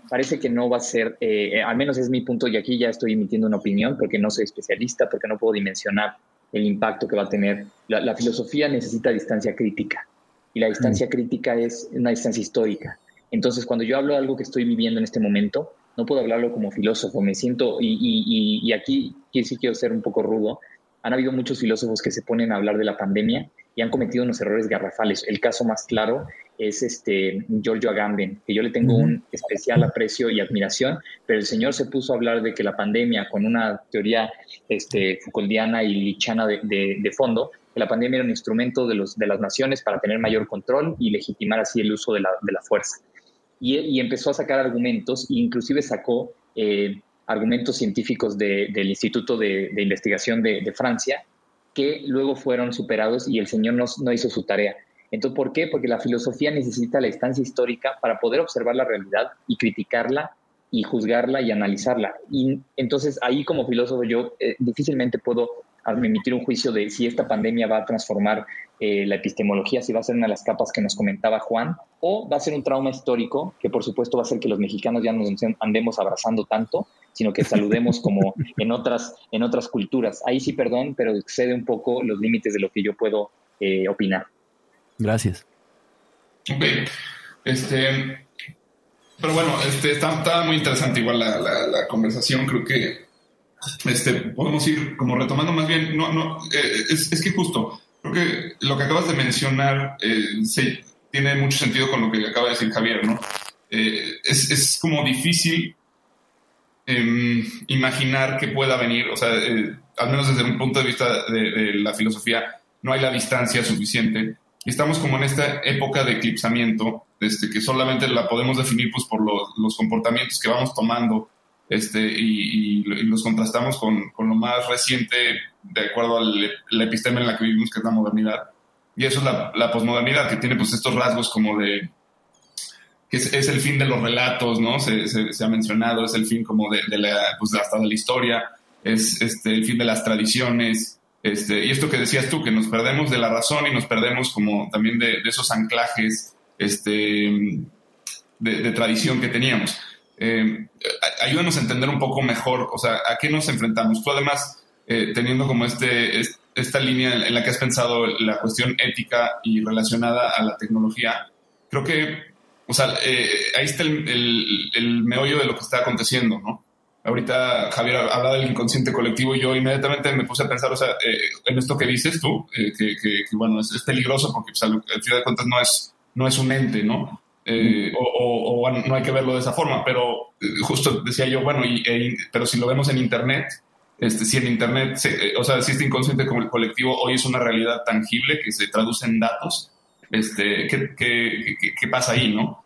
Parece que no va a ser, eh, al menos es mi punto y aquí ya estoy emitiendo una opinión porque no soy especialista, porque no puedo dimensionar el impacto que va a tener. La, filosofía necesita distancia crítica y la distancia mm. crítica es una distancia histórica. Entonces, cuando yo hablo de algo que estoy viviendo en este momento, no puedo hablarlo como filósofo, me siento, y, aquí sí quiero ser un poco rudo, han habido muchos filósofos que se ponen a hablar de la pandemia y han cometido unos errores garrafales. El caso más claro es este Giorgio Agamben, que yo le tengo un especial aprecio y admiración, pero el señor se puso a hablar de que la pandemia, con una teoría este, Foucauldiana y lichana de, fondo, que la pandemia era un instrumento de, los, de las naciones para tener mayor control y legitimar así el uso de la, de la fuerza y, empezó a sacar argumentos, e inclusive sacó eh, argumentos científicos del Instituto de, Investigación de, Francia, que luego fueron superados y el señor no, no hizo su tarea. Entonces, ¿por qué? Porque la filosofía necesita la instancia histórica para poder observar la realidad y criticarla y juzgarla y analizarla. Y entonces ahí como filósofo yo eh, difícilmente puedo emitir un juicio de si esta pandemia va a transformar eh, la epistemología, si va a ser una de las capas que nos comentaba Juan, o va a ser un trauma histórico que por supuesto va a ser que los mexicanos ya nos andemos abrazando tanto, sino que saludemos como en otras, en otras culturas. Ahí sí, perdón, pero excede un poco los límites de lo que yo puedo eh, opinar. Gracias. Ok. Este, pero bueno, este, está, muy interesante igual la, la conversación. Creo que este, podemos ir como retomando más bien, no, no, eh, es, que justo, creo que lo que acabas de mencionar eh, tiene mucho sentido con lo que acaba de decir Javier, ¿no? Eh, es, es, como difícil em, imaginar que pueda venir, o sea, al menos desde un punto de vista de, la filosofía, no hay la distancia suficiente. Estamos como en esta época de eclipsamiento, este, que solamente la podemos definir pues, por los comportamientos que vamos tomando este, y, los contrastamos con, con, lo más reciente de acuerdo a la epistema en la que vivimos, que es la modernidad. Y eso es la, la posmodernidad, que tiene pues estos rasgos como de que es, el fin de los relatos, ¿no? Se, se, ha mencionado, es el fin como de, de la, pues hasta de la historia, es este, el fin de las tradiciones, este, y esto que decías tú, que nos perdemos de la razón y nos perdemos como también de, de esos anclajes este, de, de, tradición que teníamos. Eh, ayúdanos a entender un poco mejor, o sea, a qué nos enfrentamos. Tú además, eh, teniendo como este, esta línea en la que has pensado la cuestión ética y relacionada a la tecnología, creo que, o sea, eh, ahí está el, el, meollo de lo que está aconteciendo, ¿no? Ahorita Javier habla del inconsciente colectivo y yo inmediatamente me puse a pensar, o sea, en esto que dices tú, que, que, bueno, es, peligroso porque pues, al, final de cuentas no es, no es un ente, ¿no? Eh, o, no hay que verlo de esa forma, pero eh, justo decía yo, bueno, y, e pero si lo vemos en Internet, este, si en Internet, eh, o sea, si este inconsciente como el colectivo hoy es una realidad tangible que se traduce en datos, este, ¿qué, qué, qué, pasa ahí, no?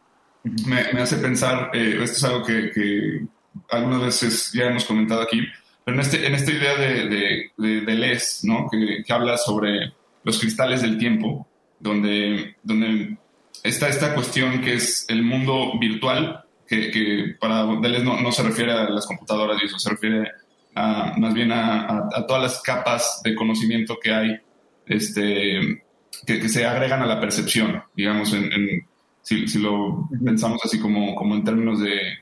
me, hace pensar, esto es algo que, que, algunas veces ya hemos comentado aquí, pero en, este, en esta idea de, de, de, de Les, ¿no? Que, que habla sobre los cristales del tiempo, donde, donde está esta cuestión que es el mundo virtual, que, para Deleuze no, no, se refiere a las computadoras y eso, se refiere a, más bien a, todas las capas de conocimiento que hay, este, que, se agregan a la percepción, digamos, en, si, lo pensamos así como, como en términos de,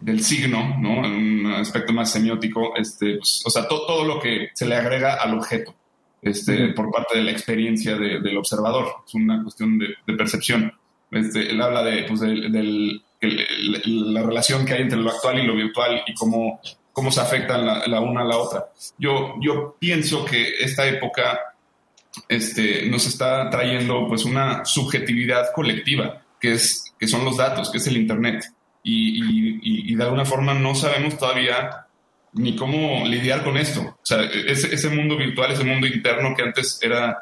del signo, ¿no? En un aspecto más semiótico, este, pues, o sea, todo lo que se le agrega al objeto este, por parte de la experiencia del observador. Es una cuestión de, percepción. Este, él habla de, pues, la relación que hay entre lo actual y lo virtual y cómo, cómo se afectan la, una a la otra. Yo, yo pienso que esta época este, nos está trayendo pues, una subjetividad colectiva, que, es, que son los datos, que es el Internet. Y, y, y de alguna forma no sabemos todavía ni cómo lidiar con esto. O sea, ese, mundo virtual, ese mundo interno que antes era,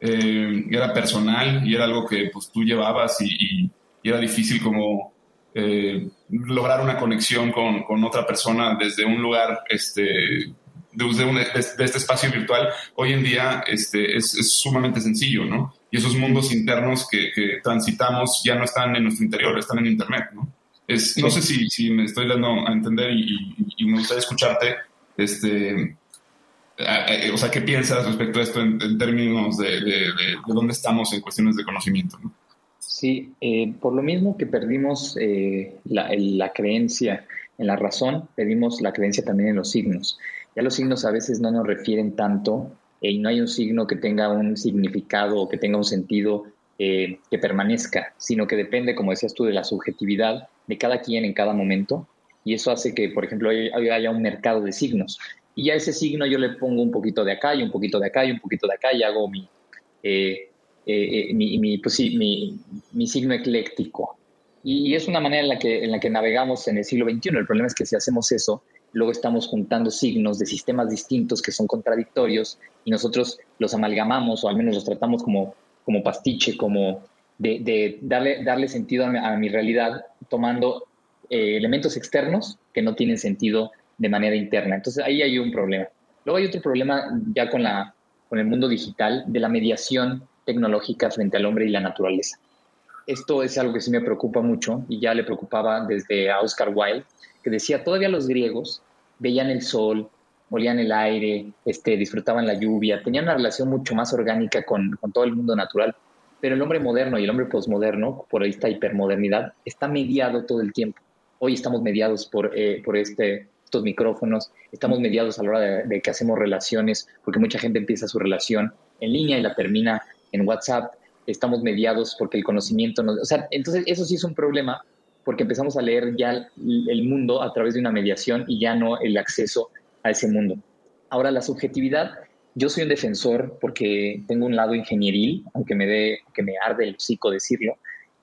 eh, era personal y era algo que pues, tú llevabas y, era difícil como eh, lograr una conexión con, con, otra persona desde un lugar, este, desde, un, este espacio virtual, hoy en día este, es, es, sumamente sencillo, ¿no? Y esos mundos internos que, que transitamos ya no están en nuestro interior, están en Internet, ¿no? No sé si, si, me estoy dando a entender y, me gustaría escucharte, este, o sea, ¿qué piensas respecto a esto en, términos de, de, dónde estamos en cuestiones de conocimiento? Sí, eh, por lo mismo que perdimos eh, la, la, creencia en la razón, perdimos la creencia también en los signos. Ya los signos a veces no nos refieren tanto eh, y no hay un signo que tenga un significado o que tenga un sentido que permanezca, sino que depende, como decías tú, de la subjetividad de cada quien en cada momento y eso hace que, por ejemplo, haya un mercado de signos. Y a ese signo yo le pongo un poquito de acá y un poquito de acá y un poquito de acá y hago mi, eh, eh, eh, mi, pues sí, mi, mi, signo ecléctico. Y, es una manera en la, que, en la que navegamos en el siglo XXI. El problema es que si hacemos eso, luego estamos juntando signos de sistemas distintos que son contradictorios y nosotros los amalgamamos o al menos los tratamos como, como pastiche, como de, darle, darle sentido a mi, realidad tomando eh, elementos externos que no tienen sentido de manera interna. Entonces ahí hay un problema. Luego hay otro problema ya con, la, con el mundo digital de la mediación tecnológica frente al hombre y la naturaleza. Esto es algo que sí me preocupa mucho y ya le preocupaba desde a Oscar Wilde, que decía, todavía los griegos veían el sol, olían el aire, este, disfrutaban la lluvia, tenían una relación mucho más orgánica con, con todo el mundo natural. Pero el hombre moderno y el hombre posmoderno, por esta hipermodernidad, está mediado todo el tiempo. Hoy estamos mediados por, eh, por este, estos micrófonos, estamos mediados a la hora de, que hacemos relaciones, porque mucha gente empieza su relación en línea y la termina en WhatsApp. Estamos mediados porque el conocimiento nos... O sea, entonces eso sí es un problema porque empezamos a leer ya el mundo a través de una mediación y ya no el acceso a ese mundo. Ahora, la subjetividad yo soy un defensor porque tengo un lado ingenieril, aunque me, dé, que me arde el psico decirlo,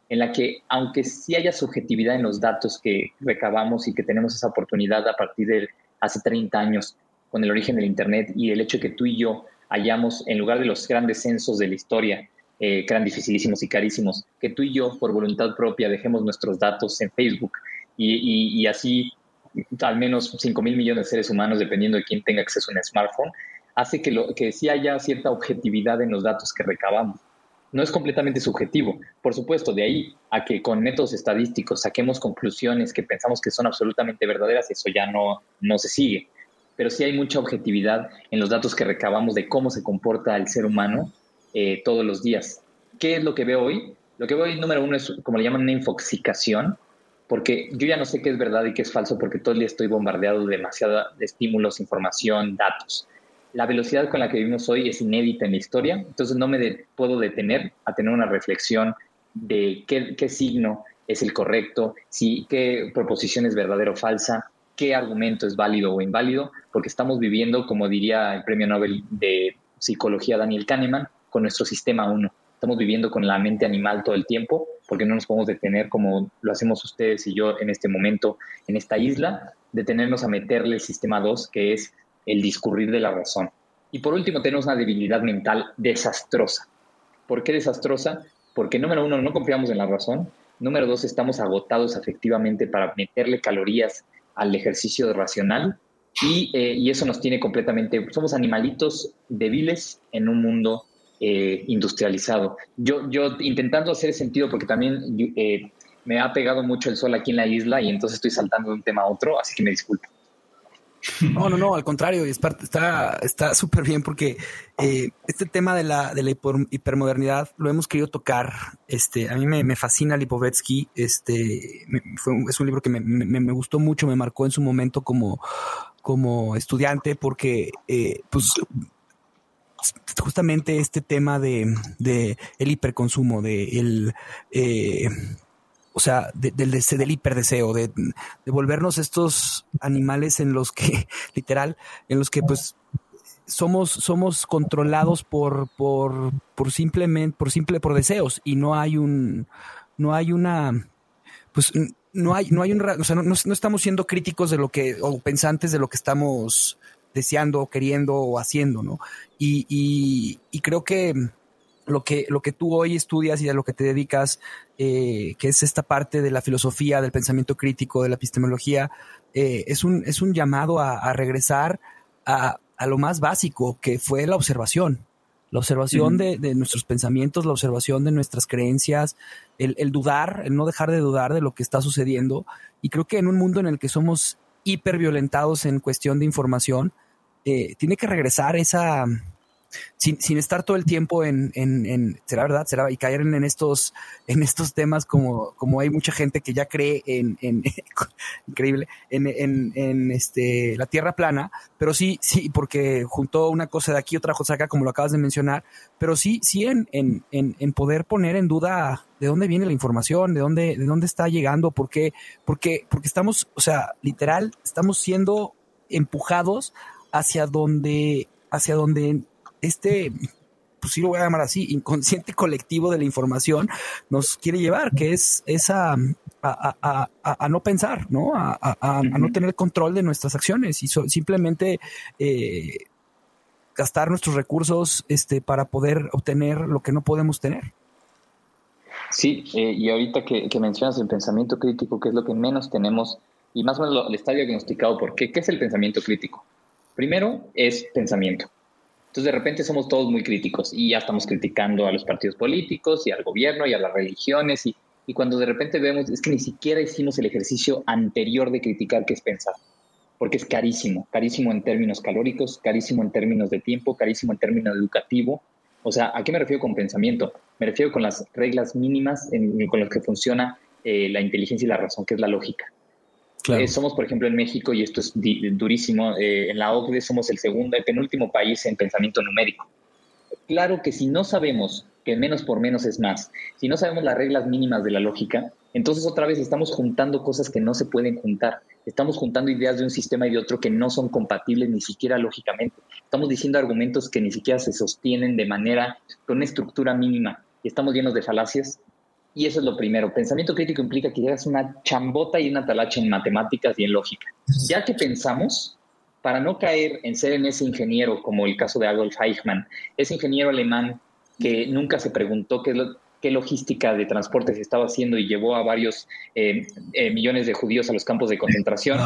en la que aunque sí haya subjetividad en los datos que recabamos y que tenemos esa oportunidad a partir de hace 30 años con el origen del Internet y el hecho de que tú y yo hayamos, en lugar de los grandes censos de la historia, eh, que eran dificilísimos y carísimos, que tú y yo, por voluntad propia, dejemos nuestros datos en Facebook y, y así al menos 5 mil millones de seres humanos, dependiendo de quién tenga acceso a un smartphone, hace que, lo, sí haya cierta objetividad en los datos que recabamos. No es completamente subjetivo. Por supuesto, de ahí a que con métodos estadísticos saquemos conclusiones que pensamos que son absolutamente verdaderas, eso ya no, no se sigue. Pero sí hay mucha objetividad en los datos que recabamos de cómo se comporta el ser humano eh, todos los días. ¿Qué es lo que veo hoy? Lo que veo hoy, número uno, es como le llaman una infoxicación, porque yo ya no sé qué es verdad y qué es falso, porque todo el día estoy bombardeado de demasiada de estímulos, información, datos la velocidad con la que vivimos hoy es inédita en la historia, entonces no me puedo detener a tener una reflexión de qué, signo es el correcto, si, qué proposición es verdadera o falsa, qué argumento es válido o inválido, porque estamos viviendo, como diría el premio Nobel de Psicología Daniel Kahneman, con nuestro sistema 1. Estamos viviendo con la mente animal todo el tiempo, porque no nos podemos detener como lo hacemos ustedes y yo en este momento, en esta isla, detenernos a meterle el sistema 2, que es el discurrir de la razón. Y por último, tenemos una debilidad mental desastrosa. ¿Por qué desastrosa? Porque número uno, no confiamos en la razón. Número dos, estamos agotados efectivamente para meterle calorías al ejercicio racional. Y, eh, eso nos tiene completamente, somos animalitos débiles en un mundo eh, industrializado. Yo, yo intentando hacer sentido, porque también eh, me ha pegado mucho el sol aquí en la isla y entonces estoy saltando de un tema a otro, así que me disculpo. No, no, no, al contrario, está está súper bien porque eh, este tema de la, de la hipermodernidad lo hemos querido tocar. Este, a mí me, fascina Lipovetsky. Este, es un libro que me, gustó mucho, me marcó en su momento como, como estudiante porque, eh, pues, justamente este tema de, de el hiperconsumo, de el eh, o sea, del, del hiperdeseo, de, de volvernos estos animales en los que, literal, en los que pues somos, somos controlados por, por, por simplemente, por simple, por deseos, y no hay un, no hay una, pues no hay, no hay un, o sea, no, no, estamos siendo críticos de lo que, o pensantes de lo que estamos deseando, queriendo o haciendo, ¿no? Y, y creo que lo que, lo que tú hoy estudias y a lo que te dedicas, eh, que es esta parte de la filosofía, del pensamiento crítico, de la epistemología, eh, es, un, es un llamado a, regresar a, lo más básico, que fue la observación. La observación de, nuestros pensamientos, la observación de nuestras creencias, el, dudar, el no dejar de dudar de lo que está sucediendo. Y creo que en un mundo en el que somos hiperviolentados en cuestión de información, eh, tiene que regresar esa, sin, estar todo el tiempo en, será verdad, será, y caer en, estos, en estos temas como, como hay mucha gente que ya cree en, en increíble, en, este, la tierra plana, pero sí, sí, porque juntó una cosa de aquí, otra cosa acá, como lo acabas de mencionar, pero sí, sí en, en, en, poder poner en duda de dónde viene la información, de dónde, de dónde está llegando, por qué, porque, porque estamos, o sea, literal, estamos siendo empujados hacia donde, hacia donde este, pues sí lo voy a llamar así, inconsciente colectivo de la información nos quiere llevar, que es esa a, a, no pensar, ¿no? A, no tener control de nuestras acciones y simplemente eh, gastar nuestros recursos este, para poder obtener lo que no podemos tener. Sí, eh, y ahorita que, mencionas el pensamiento crítico, que es lo que menos tenemos, y más o menos lo, le está diagnosticado por qué. ¿Qué es el pensamiento crítico? Primero es pensamiento. Entonces, de repente somos todos muy críticos y ya estamos criticando a los partidos políticos y al gobierno y a las religiones. Y, y cuando de repente vemos, es que ni siquiera hicimos el ejercicio anterior de criticar, que es pensar. Porque es carísimo, carísimo en términos calóricos, carísimo en términos de tiempo, carísimo en términos educativo. O sea, ¿a qué me refiero con pensamiento? Me refiero con las reglas mínimas con las que funciona eh, la inteligencia y la razón, que es la lógica. Eh, somos, por ejemplo, en México, y esto es durísimo, eh, en la OCDE somos el segundo, el penúltimo país en pensamiento numérico. Claro que si no sabemos que menos por menos es más, si no sabemos las reglas mínimas de la lógica, entonces otra vez estamos juntando cosas que no se pueden juntar. Estamos juntando ideas de un sistema y de otro que no son compatibles ni siquiera lógicamente. Estamos diciendo argumentos que ni siquiera se sostienen de manera, con una estructura mínima. Y estamos llenos de falacias y eso es lo primero. Pensamiento crítico implica que llegas una chambota y una talacha en matemáticas y en lógica. Ya que pensamos, para no caer en ser en ese ingeniero, como el caso de Adolf Eichmann, ese ingeniero alemán que nunca se preguntó qué, qué logística de transporte se estaba haciendo y llevó a varios eh, eh, millones de judíos a los campos de concentración,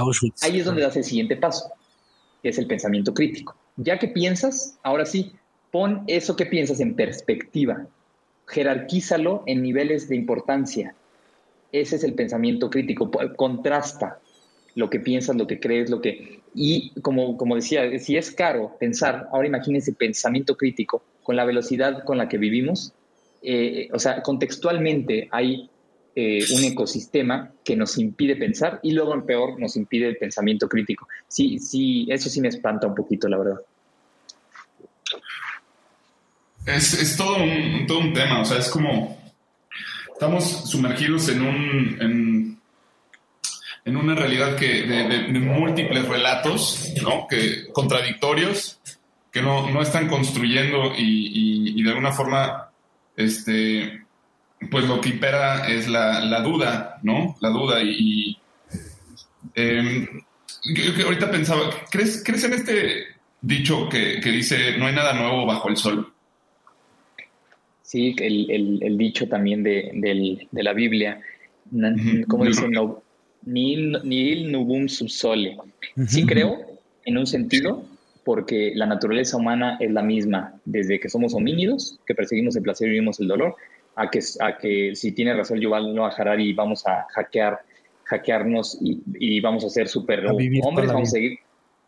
ahí es donde das el siguiente paso, que es el pensamiento crítico. Ya que piensas, ahora sí, pon eso que piensas en perspectiva jerarquízalo en niveles de importancia. Ese es el pensamiento crítico, contrasta lo que piensas, lo que crees, lo que... Y como, como decía, si es caro pensar, ahora imagínense pensamiento crítico con la velocidad con la que vivimos, eh, o sea, contextualmente hay eh, un ecosistema que nos impide pensar y luego, en peor, nos impide el pensamiento crítico. Sí, sí, eso sí me espanta un poquito, la verdad. Es, es todo, un, todo un tema, o sea, es como estamos sumergidos en un en, en una realidad que de, múltiples relatos, ¿no? Que contradictorios que no, no están construyendo y, y, de alguna forma, este, pues lo que impera es la, la duda, ¿no? La duda y, eh, ahorita pensaba, ¿crees, ¿crees en este dicho que, que dice no hay nada nuevo bajo el sol? Sí, el, el, dicho también de, de, la Biblia, como dice, no, nil, nubum subsole. Sí creo, en un sentido, porque la naturaleza humana es la misma, desde que somos homínidos, que perseguimos el placer y vivimos el dolor, a que, a que si tiene razón Yuval Noah Harari y vamos a hackear, hackearnos y, y vamos a ser super hombres, vamos a seguir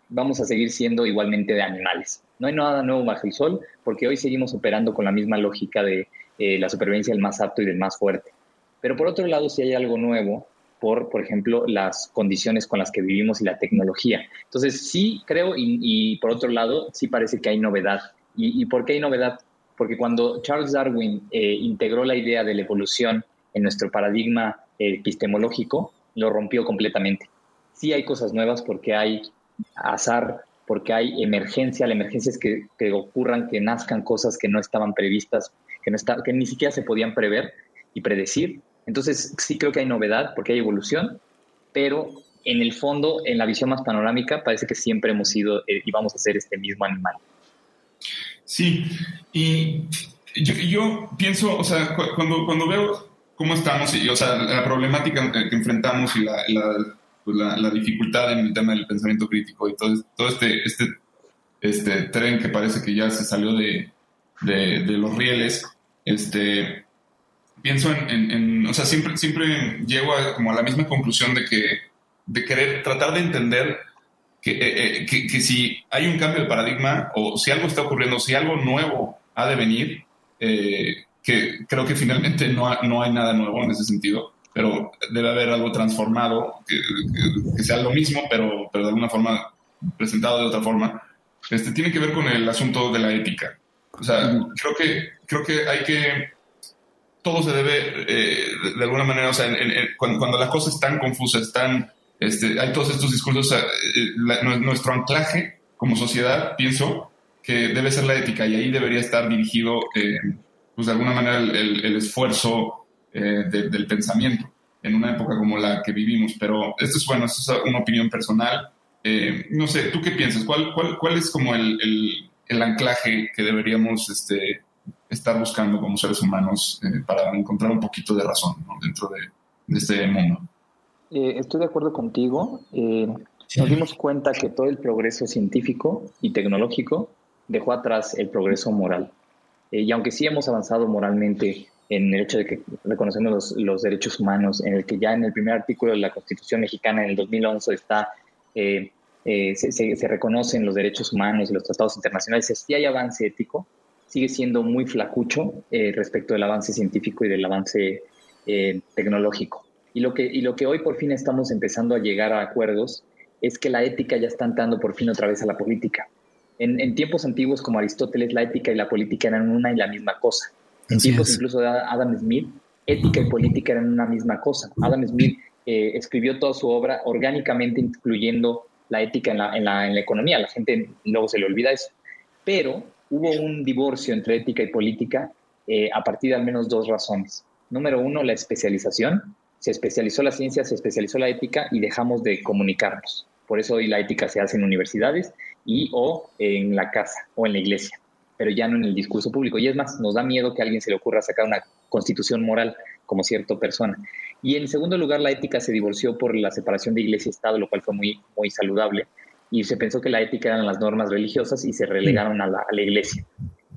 vamos a seguir siendo igualmente de animales. No hay nada nuevo bajo el sol porque hoy seguimos operando con la misma lógica de eh, la supervivencia del más apto y del más fuerte. Pero por otro lado, si hay algo nuevo por, por ejemplo, las condiciones con las que vivimos y la tecnología. Entonces, sí creo y, por otro lado, sí parece que hay novedad. ¿Y, por qué hay novedad? Porque cuando Charles Darwin eh, integró la idea de la evolución en nuestro paradigma epistemológico, lo rompió completamente. Sí hay cosas nuevas porque hay azar, porque hay emergencia. La emergencia es que, que ocurran, que nazcan cosas que no estaban previstas, que, no está, que ni siquiera se podían prever y predecir. Entonces, sí creo que hay novedad porque hay evolución, pero en el fondo, en la visión más panorámica, parece que siempre hemos sido eh, y vamos a ser este mismo animal. Sí, y yo, pienso, o sea, cuando, cuando veo cómo estamos, y, o sea, la problemática que enfrentamos y la, pues la, dificultad en el tema del pensamiento crítico y todo, este, este, este tren que parece que ya se salió de, los rieles, este, pienso en, o sea, siempre, siempre llego a, como a la misma conclusión de que, de querer tratar de entender que, eh, eh, si hay un cambio de paradigma o si algo está ocurriendo, si algo nuevo ha de venir, eh, que creo que finalmente no, no hay nada nuevo en ese sentido, pero debe haber algo transformado, que, que, sea lo mismo, pero, pero de alguna forma presentado de otra forma, este, tiene que ver con el asunto de la ética. O sea, creo que, creo que hay que todo se debe, eh, de alguna manera, o sea, cuando, las cosas están confusas, están, este, hay todos estos discursos, eh, nuestro anclaje como sociedad, pienso, que debe ser la ética y ahí debería estar dirigido, eh, pues de alguna manera, el, esfuerzo del pensamiento en una época como la que vivimos. Pero esto es, bueno, esto es una opinión personal. no sé, ¿tú qué piensas? ¿Cuál, cuál, cuál es como el, el anclaje que deberíamos este, estar buscando como seres humanos eh, para encontrar un poquito de razón dentro de, este mundo. Eh, estoy de acuerdo contigo. Eh, nos dimos cuenta que todo el progreso científico y tecnológico dejó atrás el progreso moral. y aunque sí hemos avanzado moralmente en el hecho de que reconocemos los, derechos humanos, en el que ya en el primer artículo de la Constitución mexicana en el 2011 está, se, se, reconocen los derechos humanos y los tratados internacionales, sí hay avance ético, sigue siendo muy flacucho eh, respecto del avance científico y del avance eh, tecnológico. Y lo, que, y lo que hoy por fin estamos empezando a llegar a acuerdos es que la ética ya está entrando por fin otra vez a la política. En, tiempos antiguos como Aristóteles, la ética y la política eran una y la misma cosa. En tiempos incluso de Adam Smith, ética y política eran una misma cosa. Adam Smith eh, escribió toda su obra orgánicamente incluyendo la ética en la, en la, en la economía. La gente luego se le olvida eso. Pero hubo un divorcio entre ética y política eh, a partir de al menos dos razones. Número uno, la especialización. Se especializó la ciencia, se especializó la ética y dejamos de comunicarnos. Por eso hoy la ética se hace en universidades y o en la casa o en la iglesia, pero ya no en el discurso público. Y es más, nos da miedo que a alguien se le ocurra sacar una constitución moral como cierta persona. Y en segundo lugar, la ética se divorció por la separación de iglesia y Estado, lo cual fue muy, muy saludable y se pensó que la ética eran las normas religiosas y se relegaron a la, iglesia.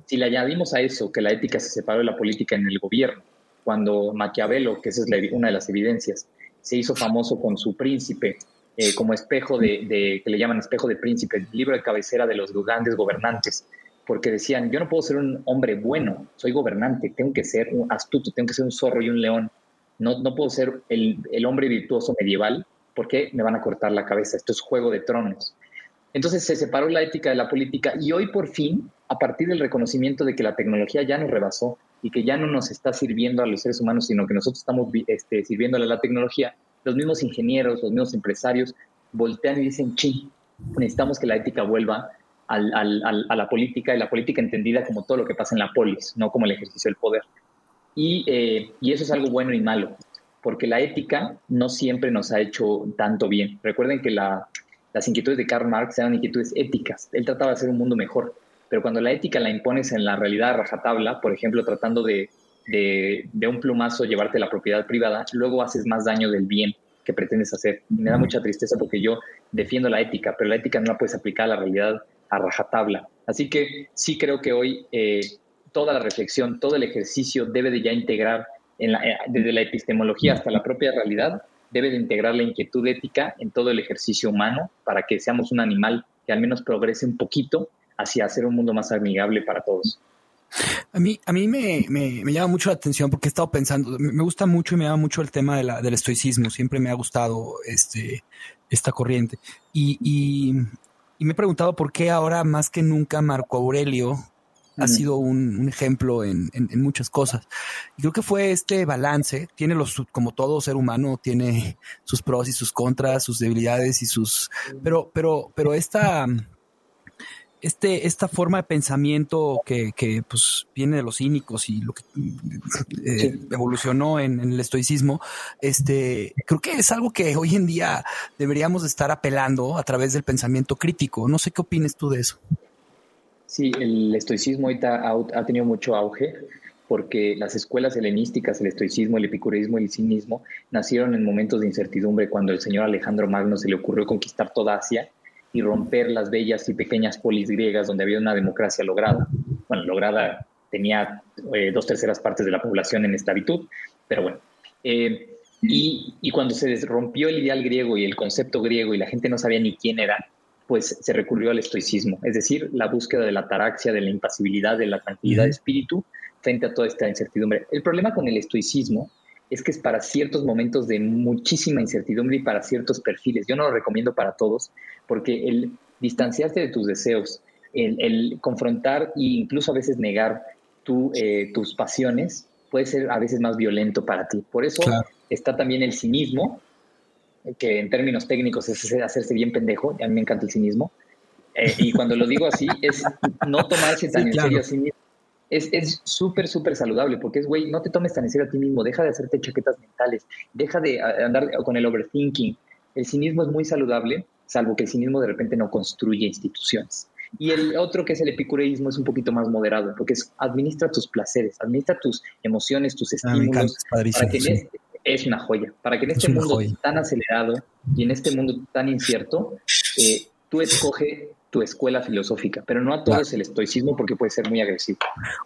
Si le añadimos a eso que la ética se separó de la política en el gobierno, cuando Maquiavelo, que esa es una de las evidencias, se hizo famoso con su príncipe eh, como espejo de, que le llaman espejo de príncipe, libro de cabecera de los grandes gobernantes, porque decían, yo no puedo ser un hombre bueno, soy gobernante, tengo que ser un astuto, tengo que ser un zorro y un león, no, no puedo ser el, el hombre virtuoso medieval, porque me van a cortar la cabeza, esto es juego de tronos. Entonces se separó la ética de la política y hoy por fin, a partir del reconocimiento de que la tecnología ya nos rebasó y que ya no nos está sirviendo a los seres humanos, sino que nosotros estamos este, sirviéndole a la tecnología, los mismos ingenieros, los mismos empresarios voltean y dicen, sí, necesitamos que la ética vuelva a la política y la política entendida como todo lo que pasa en la polis, no como el ejercicio del poder. Y, eh, y eso es algo bueno y malo, porque la ética no siempre nos ha hecho tanto bien. Recuerden que la, las inquietudes de Karl Marx eran inquietudes éticas. Él trataba de hacer un mundo mejor. Pero cuando la ética la impones en la realidad rajatabla, por ejemplo, tratando de, de, un plumazo llevarte la propiedad privada, luego haces más daño del bien que pretendes hacer. me da mucha tristeza porque yo defiendo la ética, pero la ética no la puedes aplicar a la realidad a rajatabla. Así que sí creo que hoy eh, toda la reflexión, todo el ejercicio debe de ya integrar eh, desde la epistemología hasta la propia realidad debe de integrar la inquietud ética en todo el ejercicio humano para que seamos un animal que al menos progrese un poquito hacia hacer un mundo más amigable para todos. A mí, a mí me, me, llama mucho la atención porque he estado pensando, me, gusta mucho y me llama mucho el tema de la, del estoicismo, siempre me ha gustado este, esta corriente. Y, y, me he preguntado por qué ahora más que nunca Marco Aurelio ha sido un, ejemplo en, en, muchas cosas. Y creo que fue este balance, tiene los, como todo ser humano, tiene sus pros y sus contras, sus debilidades y sus, pero, pero, pero esta, este, esta forma de pensamiento que, que pues, viene de los cínicos y lo que eh, evolucionó en, el estoicismo, este, creo que es algo que hoy en día deberíamos estar apelando a través del pensamiento crítico. No sé qué opines tú de eso. Sí, el estoicismo ahorita ha, tenido mucho auge porque las escuelas helenísticas, el estoicismo, el epicureísmo y el cinismo, nacieron en momentos de incertidumbre cuando el señor Alejandro Magno se le ocurrió conquistar toda Asia y romper las bellas y pequeñas polis griegas donde había una democracia lograda. Bueno, lograda tenía eh, dos terceras partes de la población en esclavitud, pero bueno. Eh, y, y, cuando se rompió el ideal griego y el concepto griego y la gente no sabía ni quién era, pues se recurrió al estoicismo, es decir, la búsqueda de la ataraxia, de la impasibilidad, de la tranquilidad de espíritu frente a toda esta incertidumbre. El problema con el estoicismo es que es para ciertos momentos de muchísima incertidumbre y para ciertos perfiles. Yo no lo recomiendo para todos, porque el distanciarte de tus deseos, el, confrontar e incluso a veces negar eh, tus pasiones puede ser a veces más violento para ti. Por eso está también el cinismo, que en términos técnicos es hacerse bien pendejo, a mí me encanta el cinismo, eh, y cuando lo digo así es no tomarse tan en serio a sí mismo es súper, súper saludable, porque es, güey, no te tomes tan en serio a ti mismo, deja de hacerte chaquetas mentales, deja de andar con el overthinking. El cinismo es muy saludable, salvo que el cinismo de repente no construye instituciones. Y el otro que es el epicureísmo es un poquito más moderado, porque es administra tus placeres, administra tus emociones, tus ah, estímulos, para que este, es una joya, para que en este mundo tan acelerado y en este mundo tan incierto, eh, tú escoge tu escuela filosófica, pero no a todos el estoicismo porque puede ser muy agresivo.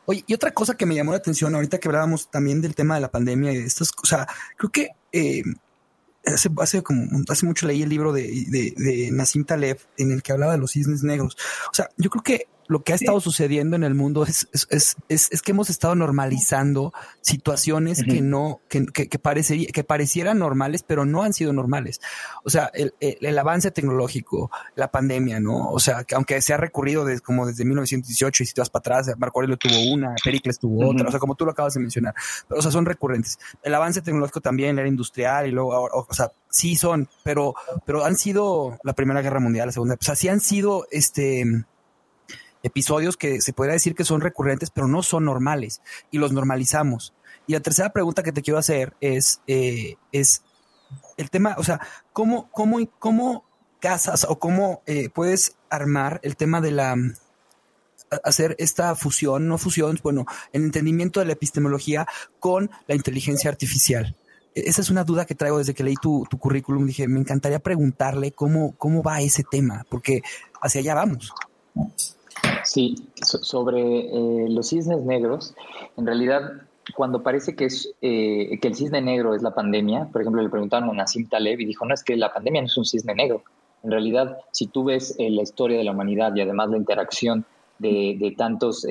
Oye, y otra cosa que me llamó la atención ahorita que hablábamos también del tema de la pandemia y de estas cosas, creo que eh, hace, hace, como, hace mucho leí el libro de, de, de Nassim Taleb en el que hablaba de los cisnes negros. O sea, yo creo que lo que ha estado sucediendo en el mundo es, es, es, es, que hemos estado normalizando situaciones que no, que, que, que, que parecieran normales, pero no han sido normales. O sea, el, el, avance tecnológico, la pandemia, ¿no? O sea, que aunque se ha recurrido desde, como desde 1918 y si te vas para atrás, Marco Aurelio tuvo una, Pericles tuvo otra, o sea, como tú lo acabas de mencionar, pero o sea, son recurrentes. El avance tecnológico también, era industrial y luego, o, o sea, sí son, pero, pero han sido la Primera Guerra Mundial, la Segunda, o sea, sí han sido, este, episodios que se podría decir que son recurrentes, pero no son normales y los normalizamos. Y la tercera pregunta que te quiero hacer es, eh, es el tema, o sea, ¿cómo, cómo, cómo casas o cómo eh, puedes armar el tema de la hacer esta fusión, no fusión, bueno, el entendimiento de la epistemología con la inteligencia artificial? E-, esa es una duda que traigo desde que leí tu, tu currículum. Dije, me encantaría preguntarle cómo, cómo va ese tema, porque hacia allá vamos. Sí, sobre eh, los cisnes negros, en realidad cuando parece que, es, eh, que el cisne negro es la pandemia, por ejemplo, le preguntaron a Nassim Taleb y dijo, no, es que la pandemia no es un cisne negro. En realidad, si tú ves eh, la historia de la humanidad y además la interacción de, tantos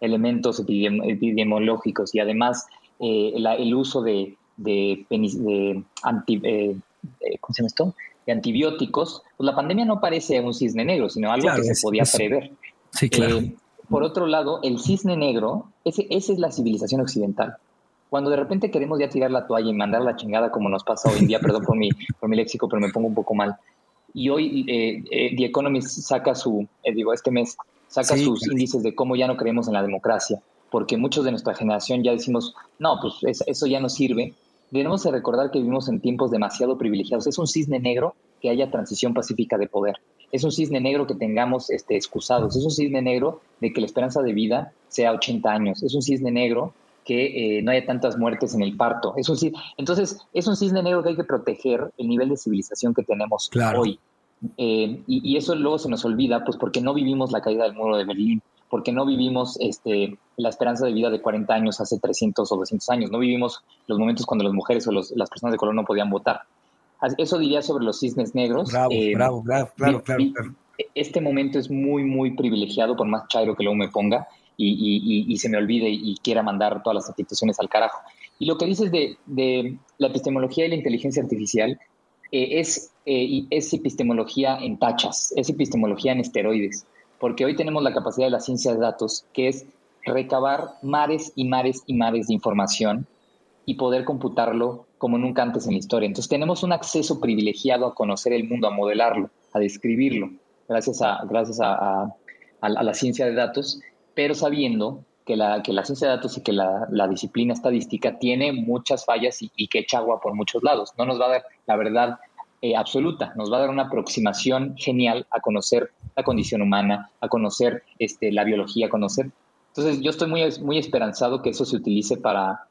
elementos epidemiológicos y además el uso de, de, anti, ¿cómo se llama esto? de antibióticos, pues la pandemia no parece un cisne negro, sino algo que se podía prever. Sí, claro. Eh, por otro lado, el cisne negro, ese, esa es la civilización occidental. Cuando de repente queremos ya tirar la toalla y mandar la chingada como nos pasa hoy en día, perdón por mi, por mi léxico, pero me pongo un poco mal. Y hoy eh, eh, The Economist saca su, digo, este mes, saca sus índices de cómo ya no creemos en la democracia, porque muchos de nuestra generación ya decimos, no, pues eso ya no sirve. Debemos de recordar que vivimos en tiempos demasiado privilegiados. Es un cisne negro que haya transición pacífica de poder es un cisne negro que tengamos este, excusados, es un cisne negro de que la esperanza de vida sea 80 años, es un cisne negro que eh, no haya tantas muertes en el parto. Es un, entonces, es un cisne negro que hay que proteger el nivel de civilización que tenemos hoy. Eh, y, eso luego se nos olvida, pues porque no vivimos la caída del muro de Berlín, porque no vivimos este, la esperanza de vida de 40 años hace 300 o 200 años, no vivimos los momentos cuando las mujeres o las personas de color no podían votar. Eso diría sobre los cisnes negros. Bravo, eh, bravo, bravo, claro, claro, este momento es muy, muy privilegiado, por más chairo que luego me ponga y, se me olvide y quiera mandar todas las instituciones al carajo. Y lo que dices de, de la epistemología y la inteligencia artificial eh, es, eh, es epistemología en tachas, es epistemología en esteroides, porque hoy tenemos la capacidad de la ciencia de datos, que es recabar mares y mares y mares de información y poder computarlo como nunca antes en la historia. Entonces tenemos un acceso privilegiado a conocer el mundo, a modelarlo, a describirlo, gracias a, gracias a, la ciencia de datos, pero sabiendo que la, que la ciencia de datos y que la, disciplina estadística tiene muchas fallas y, que echa agua por muchos lados. No nos va a dar la verdad eh, absoluta, nos va a dar una aproximación genial a conocer la condición humana, a conocer este, la biología, a conocer. Entonces yo estoy muy, muy esperanzado que eso se utilice para,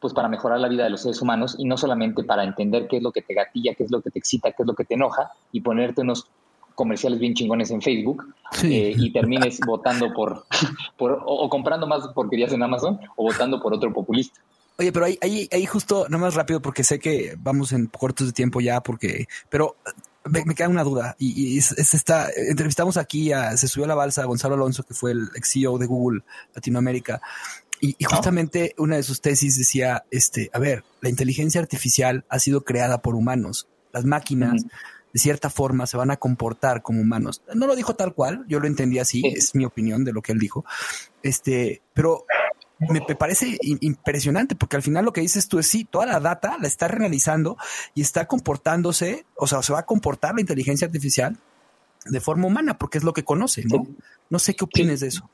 pues para mejorar la vida de los seres humanos y no solamente para entender qué es lo que te gatilla, qué es lo que te excita, qué es lo que te enoja y ponerte unos comerciales bien chingones en Facebook eh, y termines votando por, por o, comprando más porquerías en Amazon o votando por otro populista. Oye, pero ahí, ahí, ahí justo, no más rápido, porque sé que vamos en cortos de tiempo ya, porque, pero me, queda una duda y, es, esta, entrevistamos aquí a, se subió a la balsa a Gonzalo Alonso, que fue el ex CEO de Google Latinoamérica, y, justamente una de sus tesis decía, este, a ver, la inteligencia artificial ha sido creada por humanos, las máquinas de cierta forma se van a comportar como humanos. No lo dijo tal cual, yo lo entendí así, es mi opinión de lo que él dijo. Este, pero me, parece impresionante porque al final lo que dices tú es sí, toda la data la está reanalizando y está comportándose, o sea, se va a comportar la inteligencia artificial de forma humana porque es lo que conoce, ¿no? No sé qué opines de eso.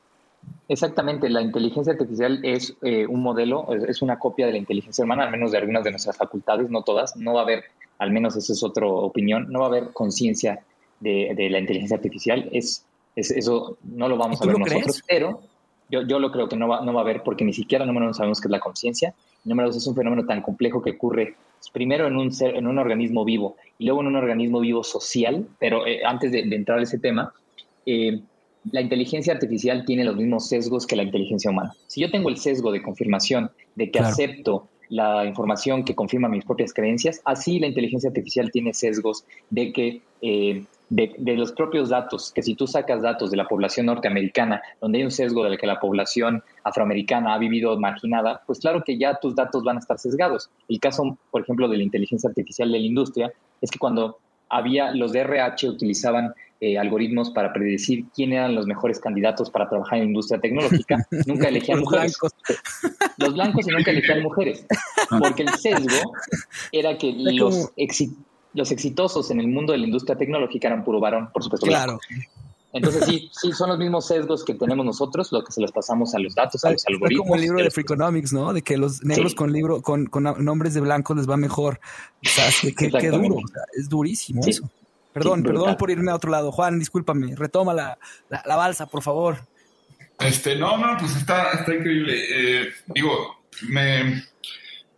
Exactamente, la inteligencia artificial es eh, un modelo, es, una copia de la inteligencia humana, al menos de algunas de nuestras facultades, no todas. No va a haber al menos esa es otra opinión, no va a haber conciencia de, la inteligencia artificial, es, eso no lo vamos a ver nosotros, pero yo, yo lo creo que no va, no va a haber porque ni siquiera, número uno, sabemos qué es la conciencia, número dos, es un fenómeno tan complejo que ocurre primero en un, ser, en un organismo vivo y luego en un organismo vivo social, pero eh, antes de, entrar a ese tema, eh, la inteligencia artificial tiene los mismos sesgos que la inteligencia humana. Si yo tengo el sesgo de confirmación de que acepto la información que confirma mis propias creencias, así la inteligencia artificial tiene sesgos de que eh, de, los propios datos, que si tú sacas datos de la población norteamericana, donde hay un sesgo de que la población afroamericana ha vivido marginada, pues claro que ya tus datos van a estar sesgados. El caso, por ejemplo, de la inteligencia artificial de la industria es que cuando había los DRH utilizaban eh, algoritmos para predecir quién eran los mejores candidatos para trabajar en la industria tecnológica, nunca elegían mujeres. Los blancos y nunca elegían mujeres. Porque el sesgo era que los, los exitosos en el mundo de la industria tecnológica eran puro varón, por supuesto. Claro. Entonces sí, sí, son los mismos sesgos que tenemos nosotros, lo que se los pasamos a los datos, a los algoritmos. Es como el libro de Freakonomics, ¿no? De que los negros con libro, con, con, nombres de blancos les va mejor. O sea, qué, duro. es durísimo eso. Perdón, perdón por irme a otro lado. Juan, discúlpame. Retoma la, la, balsa, por favor. Este, no, no, pues está, está increíble. Eh, digo, me,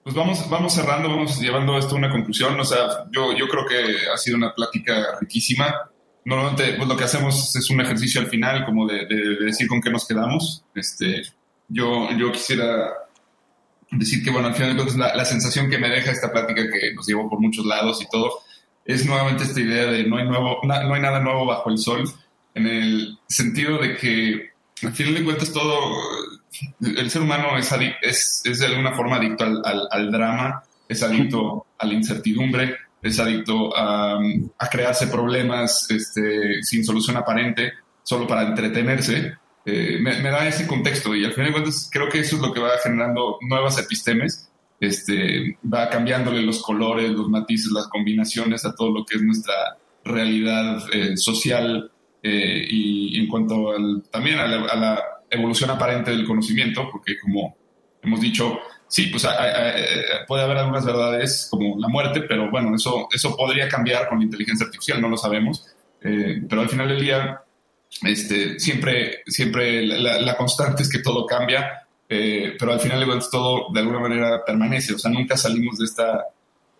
pues vamos, vamos cerrando, vamos llevando esto a una conclusión. O sea, yo, yo creo que ha sido una plática riquísima normalmente pues, lo que hacemos es un ejercicio al final, como de, decir con qué nos quedamos. Este, yo, yo quisiera decir que, bueno, al final de la, la, sensación que me deja esta plática que nos llevó por muchos lados y todo, es nuevamente esta idea de no hay, nuevo, no hay nada nuevo bajo el sol, en el sentido de que, al final de cuentas, todo, el ser humano es, es, es de alguna forma adicto al, al drama, es adicto a la incertidumbre, es adicto a, crearse problemas este, sin solución aparente, solo para entretenerse, eh, me, da ese contexto y al final de cuentas creo que eso es lo que va generando nuevas epistemes, este, va cambiándole los colores, los matices, las combinaciones a todo lo que es nuestra realidad eh, social eh, y en cuanto también a la evolución aparente del conocimiento, porque como hemos dicho, sí, pues puede haber algunas verdades como la muerte, pero bueno, eso, eso podría cambiar con la inteligencia artificial, no lo sabemos. Eh, pero al final del día, este, siempre, siempre la, constante es que todo cambia, eh, pero al final de cuentas todo de alguna manera permanece, o sea, nunca salimos de esta,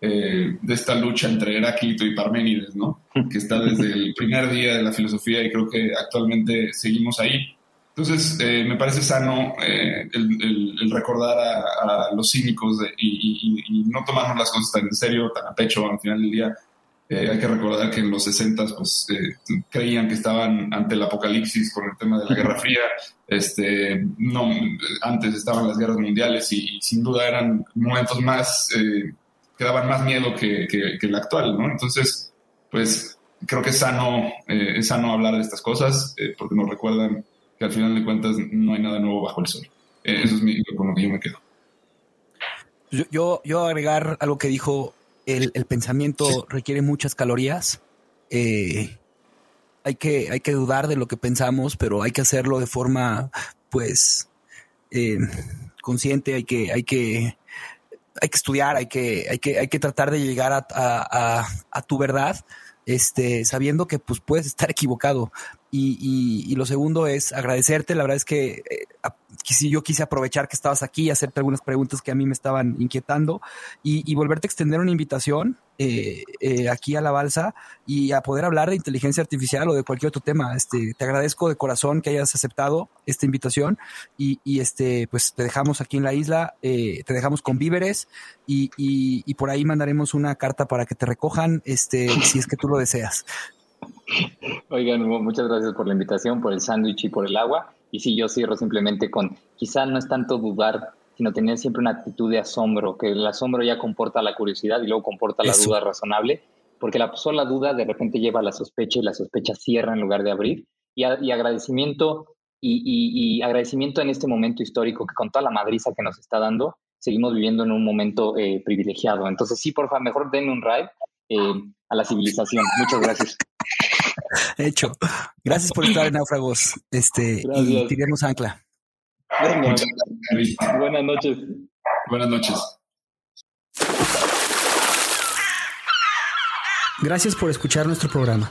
eh, de esta lucha entre Heráclito y Parménides, ¿no? Que está desde el primer día de la filosofía y creo que actualmente seguimos ahí. Entonces, eh, me parece sano eh, el, recordar a, los cínicos y, no tomarnos las cosas tan en serio, tan a pecho al final del día. Eh, hay que recordar que en los 60 pues, eh, creían que estaban ante el apocalipsis con el tema de la Guerra Fría. Este, no, antes estaban las guerras mundiales y, sin duda eran momentos más que daban más miedo que, que, el actual, ¿no? Entonces, pues creo que es sano, es sano hablar de estas cosas porque nos recuerdan que al final de cuentas no hay nada nuevo bajo el sol. eso es mi, con lo que yo me quedo. Yo, yo, yo agregar algo que dijo el, pensamiento requiere muchas calorías. Eh, hay, que, hay que dudar de lo que pensamos, pero hay que hacerlo de forma, pues, eh, consciente. Hay que, hay que, hay que estudiar, hay que, hay que, hay que tratar de llegar a, tu verdad, este, sabiendo que pues puedes estar equivocado. Y, lo segundo es agradecerte. La verdad es que eh, yo quise aprovechar que estabas aquí y hacerte algunas preguntas que a mí me estaban inquietando y, volverte a extender una invitación eh, eh, aquí a la balsa y a poder hablar de inteligencia artificial o de cualquier otro tema. Este, te agradezco de corazón que hayas aceptado esta invitación y, este, pues te dejamos aquí en la isla, te dejamos con víveres y, y, por ahí mandaremos una carta para que te recojan, este, si es que tú lo deseas. Oigan, muchas gracias por la invitación, por el sándwich y por el agua. Y sí, yo cierro simplemente con, quizá no es tanto dudar, sino tener siempre una actitud de asombro, que el asombro ya comporta la curiosidad y luego comporta la duda razonable, porque la sola duda de repente lleva a la sospecha y la sospecha cierra en lugar de abrir. Y, agradecimiento y, agradecimiento en este momento histórico que con toda la madriza que nos está dando, seguimos viviendo en un momento eh, privilegiado. Entonces sí, por favor, mejor denme un ride eh, a la civilización. Muchas gracias. Hecho. Gracias por estar en Náufragos. Este, y tiremos ancla. Buenas noches. Buenas noches. Gracias por escuchar nuestro programa.